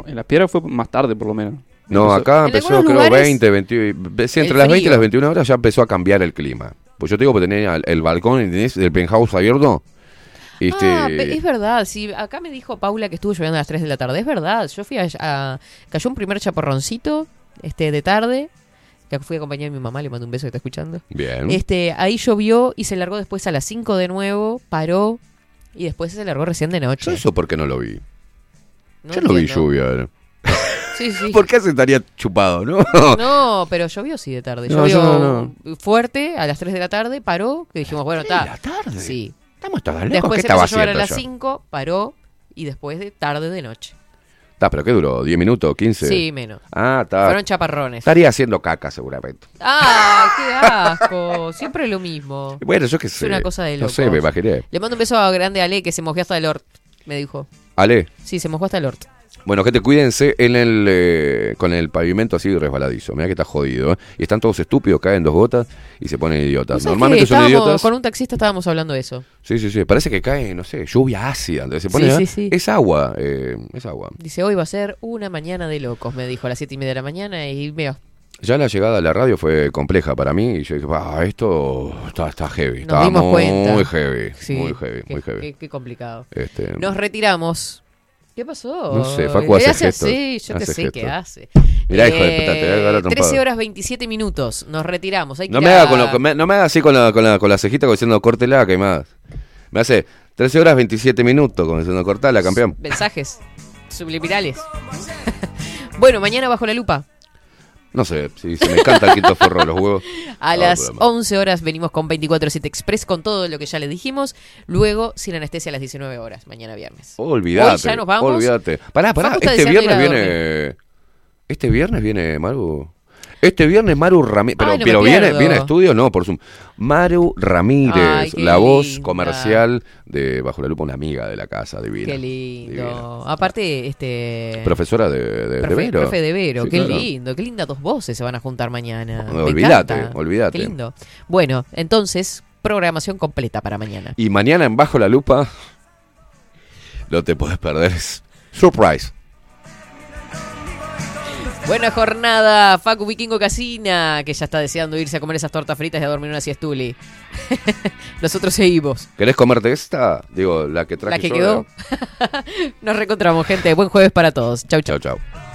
En las piedras fue más tarde, por lo menos. No, Empezó- acá empezó creo lugares, 20, 20, sí, entre el las 20 y las 21 horas ya empezó a cambiar el clima. Pues yo te digo que tenía el, el balcón ¿entendés? del penthouse abierto. Este, Ah, es verdad. Sí, acá me dijo Paula que estuvo lloviendo a las 3 de la tarde. Es verdad. Yo fui a, a- Cayó un primer chaparroncito este, de tarde. Que fui a acompañar a mi mamá, le mando un beso que está escuchando. Bien. Este, ahí llovió y se largó después a las 5 de nuevo, paró y después se largó recién de Yo noche. eso por qué no lo vi. No yo no vi lluvia. Sí, sí. <laughs> ¿Por qué se estaría chupado, no? No, pero llovió sí de tarde. No, Llovió yo no, fuerte a las 3 de la tarde, paró, que dijimos, bueno, está. la tarde? Sí. Estamos todos lejos. Después ¿Qué empezó estaba a llover a las yo? 5, paró y después de tarde de noche. Está, pero ¿qué duró? ¿10 minutos? ¿15? Sí, menos. Ah, está. Fueron chaparrones. Estaría haciendo caca seguramente. ¡Ah, <laughs> qué asco! Siempre lo mismo. Bueno, yo qué Es sé. una cosa de No locos. sé, me imaginé. Le mando un beso a grande Ale que se mojó hasta el ort, me dijo. Ale, Sí, se mojó hasta el ort. Bueno, gente, cuídense en el, eh, con el pavimento así resbaladizo. Mira que está jodido. ¿eh? Y están todos estúpidos, caen dos gotas y se ponen idiotas. ¿Vos sabés Normalmente son idiotas. Con un taxista estábamos hablando de eso. Sí, sí, sí. Parece que cae, no sé, lluvia ácida. Entonces se pone, Sí, ¿eh? sí, sí. Es agua, eh, es agua. Dice, hoy va a ser una mañana de locos, me dijo a las siete y media de la mañana y veo. Ya la llegada a la radio fue compleja para mí y yo dije, "Ah, esto está, está heavy. Nos está dimos muy cuenta. heavy, muy heavy, muy heavy. Qué, qué complicado. Este, Nos retiramos. ¿Qué pasó? No sé, Facu hace ¿Qué hace gestos, así? Yo hace sé qué hace. Mirá, hijo de puta, te voy a agarrar a 13 trompada. horas 27 minutos. Nos retiramos. Hay que no, me a- haga con lo- me- no me haga así con la, con la, con la cejita como diciendo córtela, que más. Me hace 13 horas 27 minutos como diciendo cortala, campeón. Mensajes subliminales. <laughs> bueno, mañana bajo la lupa. No sé, si se me encanta el quinto forro los huevos. <laughs> A No, las pero- 11 horas venimos con 24-7 Express con todo lo que ya le dijimos. Luego, sin anestesia a las 19 horas, mañana viernes. Olvídate. Hoy ya nos vamos. Olvídate. Pará, pará. Este viernes viene. Este viernes viene Maru. Este viernes Maru Ramírez. Pero, Ay, no me pero viene, a estudio, no, por Zoom. Maru Ramírez, Ay, la voz linda. comercial de Bajo la Lupa, una amiga de la casa, divina. Qué lindo. Divina. Aparte, este. Profesora de, de, de profe, Vero. profe de Vero, Sí, qué claro. lindo, qué lindas dos voces se van a juntar mañana. Olvídate, olvídate. Qué lindo. Bueno, entonces, programación completa para mañana. Y mañana en Bajo la Lupa, lo te puedes perder. Es surprise. Buena jornada, Facu Vikingo Casina, que ya está deseando irse a comer esas tortas fritas y a dormir una siestuli. <laughs> Nosotros seguimos. ¿Querés comerte esta? Digo, la que traje La que yo, quedó. <laughs> Nos reencontramos, gente. Buen jueves para todos. Chau, chau. Chau, chau.